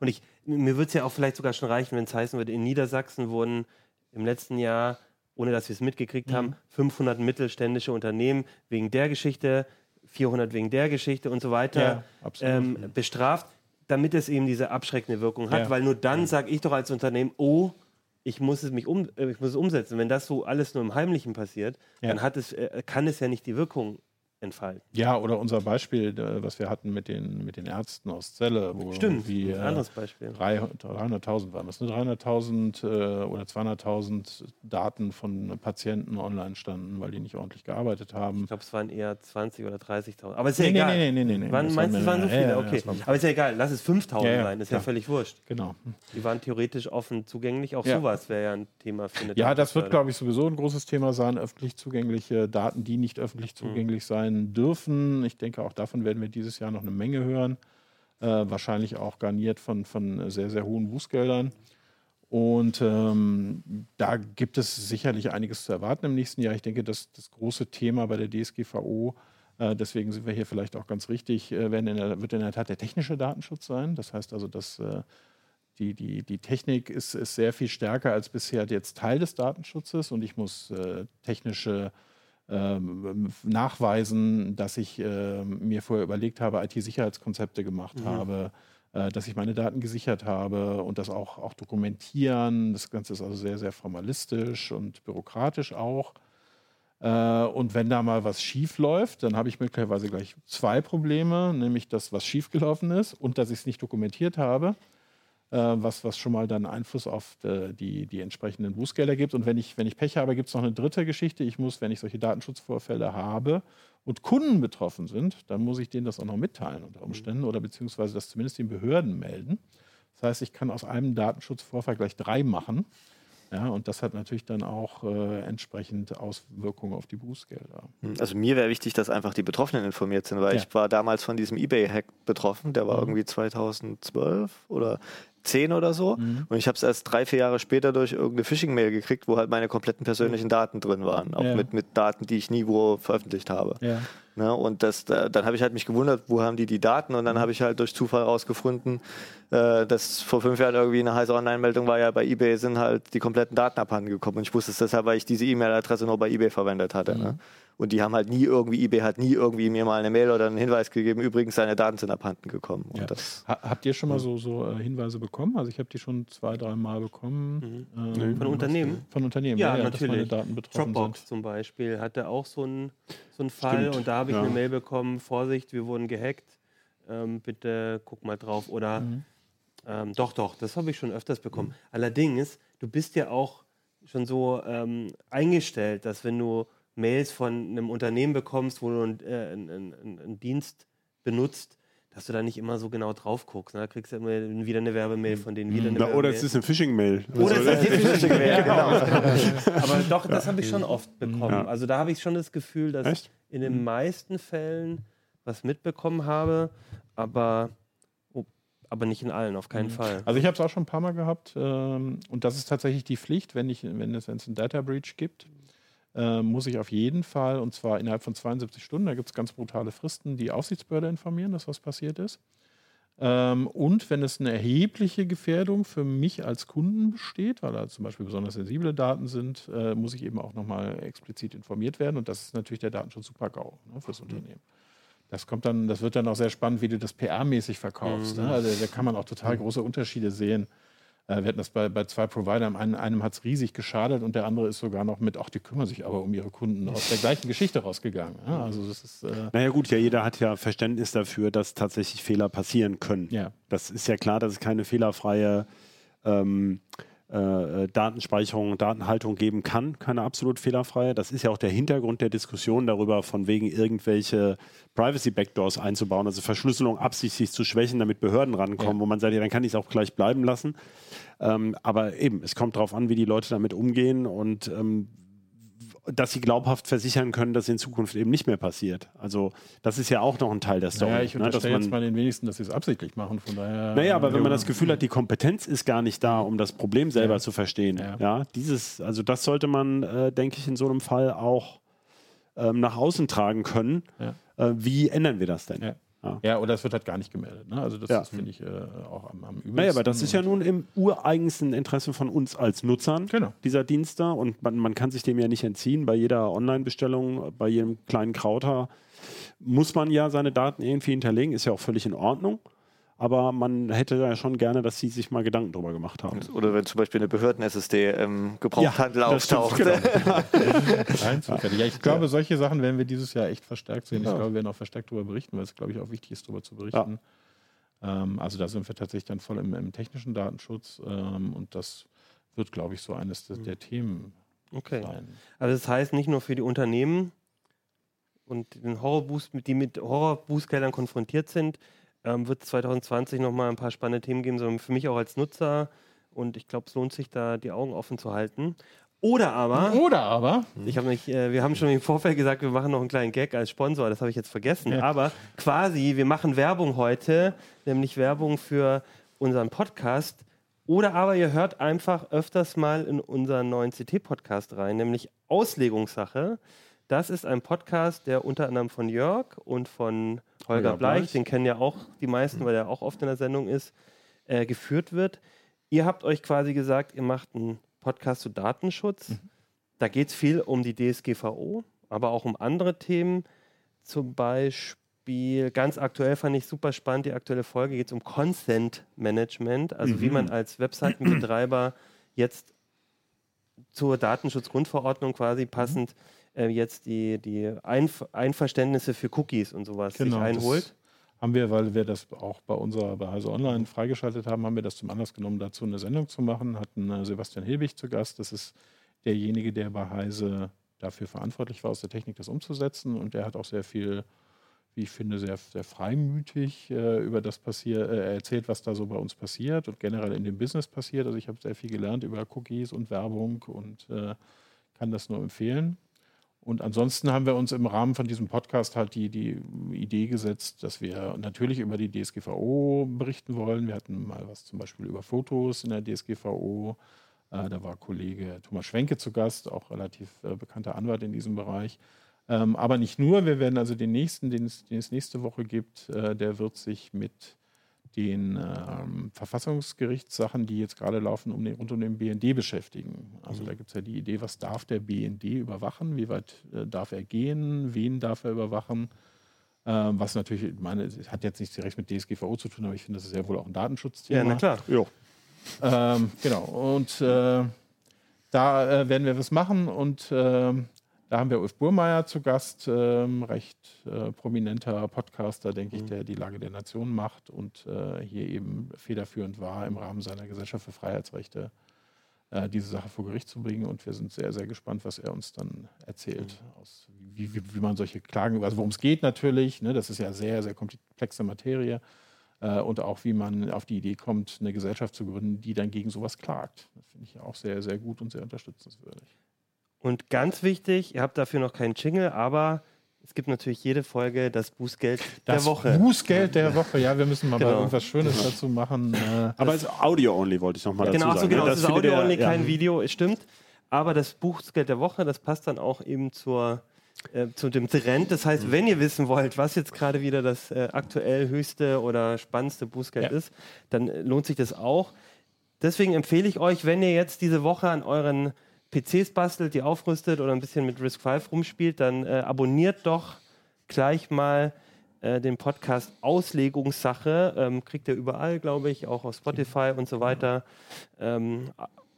Und ich, mir würde es ja auch vielleicht sogar schon reichen, wenn es heißen würde, in Niedersachsen wurden im letzten Jahr, ohne dass wir es mitgekriegt mhm. haben, 500 mittelständische Unternehmen wegen der Geschichte, 400 wegen der Geschichte und so weiter ja, ähm, bestraft, damit es eben diese abschreckende Wirkung hat. Ja. Weil nur dann sage ich doch als Unternehmen, oh, ich muss es mich um, äh, ich muss es umsetzen. Wenn das so alles nur im Heimlichen passiert, ja. dann hat es, äh, kann es ja nicht die Wirkung entfalten. Ja, oder unser Beispiel, äh, was wir hatten mit den, mit den Ärzten aus Zelle, wo Stimmt, wie, ein anderes Beispiel. 300.000 waren das, ne? 300.000 äh, oder 200.000 Daten von Patienten online standen, weil die nicht ordentlich gearbeitet haben. Ich glaube, es waren eher 20 oder 30.000. Aber ist ja nee, egal. Nee, nee, nee, nee. Wann, meinst du, es waren so viele? Ja, okay. Aber ist ja egal, lass es 5.000 ja, ja, sein, ist ja, völlig wurscht. Genau. Die waren theoretisch offen zugänglich. Auch sowas wäre ja ein Thema für eine Ja, das wird, glaube ich, sowieso ein großes Thema sein, öffentlich zugängliche Daten, die nicht öffentlich mhm. zugänglich mhm. sein sein dürfen. Ich denke, auch davon werden wir dieses Jahr noch eine Menge hören. Äh, wahrscheinlich auch garniert von, von sehr, sehr hohen Bußgeldern. Und ähm, da gibt es sicherlich einiges zu erwarten im nächsten Jahr. Ich denke, dass das große Thema bei der DSGVO, äh, deswegen sind wir hier vielleicht auch ganz richtig, äh, in der, wird in der Tat der technische Datenschutz sein. Das heißt also, dass äh, die, die, die Technik ist, ist sehr viel stärker als bisher jetzt Teil des Datenschutzes und ich muss äh, technische ähm, nachweisen, dass ich äh, mir vorher überlegt habe, IT-Sicherheitskonzepte gemacht mhm. habe, äh, dass ich meine Daten gesichert habe und das auch, auch dokumentieren. Das Ganze ist also sehr, sehr formalistisch und bürokratisch auch. Äh, und wenn da mal was schief läuft, dann habe ich möglicherweise gleich zwei Probleme, nämlich das, was schiefgelaufen ist und dass ich es nicht dokumentiert habe. Äh, was, was schon mal dann Einfluss auf äh, die, die entsprechenden Bußgelder gibt. Und wenn ich, wenn ich Pech habe, gibt es noch eine dritte Geschichte. Ich muss, wenn ich solche Datenschutzvorfälle habe und Kunden betroffen sind, dann muss ich denen das auch noch mitteilen unter Umständen oder beziehungsweise das zumindest den Behörden melden. Das heißt, ich kann aus einem Datenschutzvorfall gleich drei machen. Ja, und das hat natürlich dann auch äh, entsprechend Auswirkungen auf die Bußgelder. Hm, also mir wäre wichtig, dass einfach die Betroffenen informiert sind, weil ja. ich war damals von diesem eBay-Hack betroffen, der war mhm. irgendwie 2012 oder 10 oder so. Mhm. Und ich habe es erst drei, vier Jahre später durch irgendeine Phishing-Mail gekriegt, wo halt meine kompletten persönlichen. Daten drin waren. Auch ja. mit, mit Daten, die ich nie wo veröffentlicht habe. Ja. Ne, und das, da, dann habe ich halt mich gewundert, wo haben die die Daten? Und dann mhm. habe ich halt durch Zufall rausgefunden, äh, dass vor fünf Jahren irgendwie eine heiße Online-Meldung war, ja, bei eBay sind halt die kompletten Daten abhanden gekommen. Und ich wusste es deshalb, weil ich diese E-Mail-Adresse nur bei eBay verwendet hatte. Mhm. Ne? Und die haben halt nie irgendwie, eBay hat nie irgendwie mir mal eine Mail oder einen Hinweis gegeben, übrigens, deine Daten sind abhanden gekommen. Ja. habt ihr schon mal so, so äh, Hinweise bekommen? Also ich habe die schon zwei, drei Mal bekommen. Mhm. Ähm, von Unternehmen? Von Unternehmen, ja, ja natürlich. Daten betroffen Dropbox sind. zum Beispiel hatte auch so einen so einen Fall Stimmt. und da habe ich ja. eine Mail bekommen, Vorsicht, wir wurden gehackt, ähm, bitte guck mal drauf. Oder mhm. ähm, doch, doch, das habe ich schon öfters bekommen. Mhm. Allerdings, du bist ja auch schon so ähm, eingestellt, dass wenn du Mails von einem Unternehmen bekommst, wo du einen, äh, einen, einen Dienst benutzt, dass du da nicht immer so genau drauf guckst. Ne? Da kriegst du immer wieder eine Werbemail von denen, wieder eine Na, Oder es ist eine Phishing-Mail. Oder es ist eine Phishing-Mail, genau. Aber doch, das habe ich schon oft bekommen. Ja. Also da habe ich schon das Gefühl, dass Echt? ich in den meisten Fällen was mitbekommen habe, aber oh, aber nicht in allen, auf keinen mhm. Fall. Also ich habe es auch schon ein paar Mal gehabt ähm, und das ist tatsächlich die Pflicht, wenn, ich, wenn es, wenn es einen Data Breach gibt, äh, muss ich auf jeden Fall, und zwar innerhalb von 72 Stunden, da gibt es ganz brutale Fristen, die Aufsichtsbehörde informieren, dass was passiert ist. Ähm, und wenn es eine erhebliche Gefährdung für mich als Kunden besteht, weil da zum Beispiel besonders sensible Daten sind, äh, muss ich eben auch nochmal explizit informiert werden. Und das ist natürlich der Datenschutz super-GAU ne, fürs Unternehmen. Das kommt dann, das wird dann auch sehr spannend, wie du das PR-mäßig verkaufst. Ne? Mhm. Ne? Also da kann man auch total mhm. große Unterschiede sehen. Äh, wir hatten das bei, bei zwei Providern. Einem, einem hat es riesig geschadet und der andere ist sogar noch mit, ach, die kümmern sich aber um ihre Kunden aus der gleichen Geschichte rausgegangen. Ja, also das ist, äh naja gut, ja, jeder hat ja Verständnis dafür, dass tatsächlich Fehler passieren können. Ja. Das ist ja klar, dass es keine fehlerfreie ähm, äh, Datenspeicherung, Datenhaltung geben kann, keine absolut fehlerfreie. Das ist ja auch der Hintergrund der Diskussion darüber, von wegen irgendwelche Privacy-Backdoors einzubauen, also Verschlüsselung absichtlich zu schwächen, damit Behörden rankommen, ja. wo man sagt, ja, dann kann ich es auch gleich bleiben lassen. Ähm, aber eben, es kommt darauf an, wie die Leute damit umgehen und ähm, dass sie glaubhaft versichern können, dass in Zukunft eben nicht mehr passiert. Also das ist ja auch noch ein Teil der Story. Ja, ich unterstelle ne, jetzt mal den wenigsten, dass sie es absichtlich machen. Von daher, naja, aber wenn man das Gefühl hat, die Kompetenz ist gar nicht da, um das Problem selber ja. zu verstehen. Ja. ja. dieses, also das sollte man, äh, denke ich, in so einem Fall auch ähm, nach außen tragen können. Ja. Äh, wie ändern wir das denn? Ja. ja, oder es wird halt gar nicht gemeldet. Ne? Also das, ja. das finde ich äh, auch am, am übelsten. Naja, aber das ist ja nun im ureigensten Interesse von uns als Nutzern genau. dieser Dienste und man, man, kann sich dem ja nicht entziehen. Bei jeder Online-Bestellung, bei jedem kleinen Krauter muss man ja seine Daten irgendwie hinterlegen, ist ja auch völlig in Ordnung aber man hätte ja schon gerne, dass sie sich mal Gedanken darüber gemacht haben. Oder wenn zum Beispiel eine Behörden-SSD im Gebrauchthandel ja, auftaucht. Genau. Nein, ja, ich glaube, solche Sachen werden wir dieses Jahr echt verstärkt sehen. Ja. Ich glaube, wir werden auch verstärkt darüber berichten, weil es, glaube ich, auch wichtig ist, darüber zu berichten. Ähm, also da sind wir tatsächlich dann voll im, im technischen Datenschutz ähm, und das wird, glaube ich, so eines der, der Themen okay. sein. Also das heißt nicht nur für die Unternehmen und den Horrorboost, die mit Horrorboostgeldern konfrontiert sind, ähm, wird es 2020 nochmal ein paar spannende Themen geben, sondern für mich auch als Nutzer. Und ich glaube, es lohnt sich da, die Augen offen zu halten. Oder aber. Oder aber. Ich habe nicht, äh, wir haben schon im Vorfeld gesagt, wir machen noch einen kleinen Gag als Sponsor, das habe ich jetzt vergessen. Ja. Aber quasi, wir machen Werbung heute, nämlich Werbung für unseren Podcast Oder aber ihr hört einfach öfters mal in unseren neuen CT-Podcast rein, nämlich Auslegungssache. Das ist ein Podcast, der unter anderem von Jörg und von Holger, Holger Bleich, Bleich. den kennen ja auch die meisten, weil er auch oft in der Sendung ist, äh, geführt wird. Ihr habt euch quasi gesagt, ihr macht einen Podcast zu Datenschutz. Da geht es viel um die DSGVO, aber auch um andere Themen. Zum Beispiel, ganz aktuell fand ich super spannend, die aktuelle Folge geht es um Consent Management, also wie man als Webseitenbetreiber jetzt zur Datenschutzgrundverordnung quasi passend äh, jetzt die, die Einf Einverständnisse für Cookies und sowas sich einholt. Das haben wir, weil wir das auch bei unserer bei Heise Online freigeschaltet haben, haben wir das zum Anlass genommen, dazu eine Sendung zu machen. Hatten äh, Sebastian Hilbig zu Gast. Das ist derjenige, der bei Heise dafür verantwortlich war, aus der Technik das umzusetzen. Und der hat auch sehr viel, wie ich finde, sehr, sehr freimütig äh, über das passiert, äh, erzählt, was da so bei uns passiert und generell in dem Business passiert. Also ich habe sehr viel gelernt über Cookies und Werbung und äh, kann das nur empfehlen. Und ansonsten haben wir uns im Rahmen von diesem Podcast halt die, die Idee gesetzt, dass wir natürlich über die DSGVO berichten wollen. Wir hatten mal was zum Beispiel über Fotos in der DSGVO. Äh, da war Kollege Thomas Schwenke zu Gast, auch relativ äh, bekannter Anwalt in diesem Bereich. Ähm, aber nicht nur, wir werden also den nächsten, den es, den es nächste Woche gibt, äh, der wird sich mit den ähm, Verfassungsgerichtssachen, die jetzt gerade laufen, um den, rund um den BND beschäftigen. Also da gibt es ja die Idee, was darf der BND überwachen, wie weit äh, darf er gehen, wen darf er überwachen. Ähm, was natürlich, ich meine, es hat jetzt nichts direkt mit DSGVO zu tun, aber ich finde, das ist ja wohl auch ein Datenschutzthema. Ja, na klar. Jo. Ähm, genau. Und äh, da äh, werden wir was machen und ähm, da haben wir Ulf Burmeier zu Gast, ähm, recht äh, prominenter Podcaster, denke ich, der die Lage der Nation macht und äh, hier eben federführend war im Rahmen seiner Gesellschaft für Freiheitsrechte, äh, diese Sache vor Gericht zu bringen. Und wir sind sehr, sehr gespannt, was er uns dann erzählt, aus, wie, wie, wie man solche Klagen, also worum es geht natürlich, ne, das ist ja sehr, sehr komplexe Materie. Äh, und auch wie man auf die Idee kommt, eine Gesellschaft zu gründen, die dann gegen sowas klagt. Das finde ich auch sehr, sehr gut und sehr unterstützenswürdig. Und ganz wichtig, ihr habt dafür noch keinen Jingle, aber es gibt natürlich jede Folge das Bußgeld Das der Woche. Bußgeld der Woche, ja, wir müssen mal Genau. mal irgendwas Schönes dazu machen. Äh, Aber es ist Audio-only, wollte ich nochmal dazu Genau, sagen. achso, genau, ne? das ist viele Audio der- only, ja. kein Video, es stimmt. Aber das Buchgeld der Woche, das passt dann auch eben zur, äh, zu dem Trend. Das Mhm. heißt, wenn ihr wissen wollt, was jetzt gerade wieder das äh, aktuell höchste oder spannendste Bußgeld Ja. ist, dann äh, lohnt sich das auch. Deswegen empfehle ich euch, wenn ihr jetzt diese Woche an euren PCs bastelt, die aufrüstet oder ein bisschen mit Risk 5 rumspielt, dann äh, abonniert doch gleich mal äh, den Podcast Auslegungssache. Ähm, kriegt ihr überall, glaube ich, auch auf Spotify und so weiter. Ähm,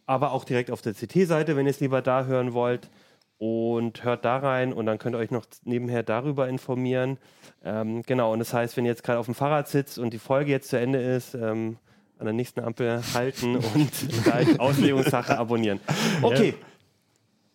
aber auch direkt auf der CT-Seite, wenn ihr es lieber da hören wollt. Und hört da rein und dann könnt ihr euch noch nebenher darüber informieren. Ähm, genau, und das heißt, wenn ihr jetzt gerade auf dem Fahrrad sitzt und die Folge jetzt zu Ende ist, ähm, an der nächsten Ampel halten und gleich Auslegungssache abonnieren. Okay.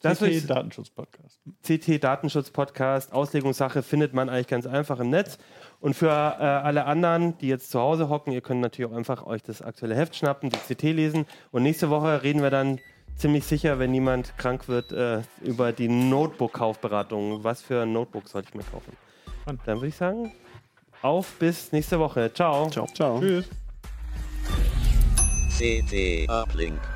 Das CT ist Datenschutz-Podcast. CT Datenschutz Podcast, Auslegungssache findet man eigentlich ganz einfach im Netz. Und für äh, alle anderen, die jetzt zu Hause hocken, ihr könnt natürlich auch einfach euch das aktuelle Heft schnappen, die CT lesen. Und nächste Woche reden wir dann ziemlich sicher, wenn niemand krank wird, äh, über die Notebook-Kaufberatung. Was für ein Notebook sollte ich mir kaufen? Spannend. Dann würde ich sagen, auf bis nächste Woche. Ciao. Ciao. Ciao. Tschüss. CT Uplink.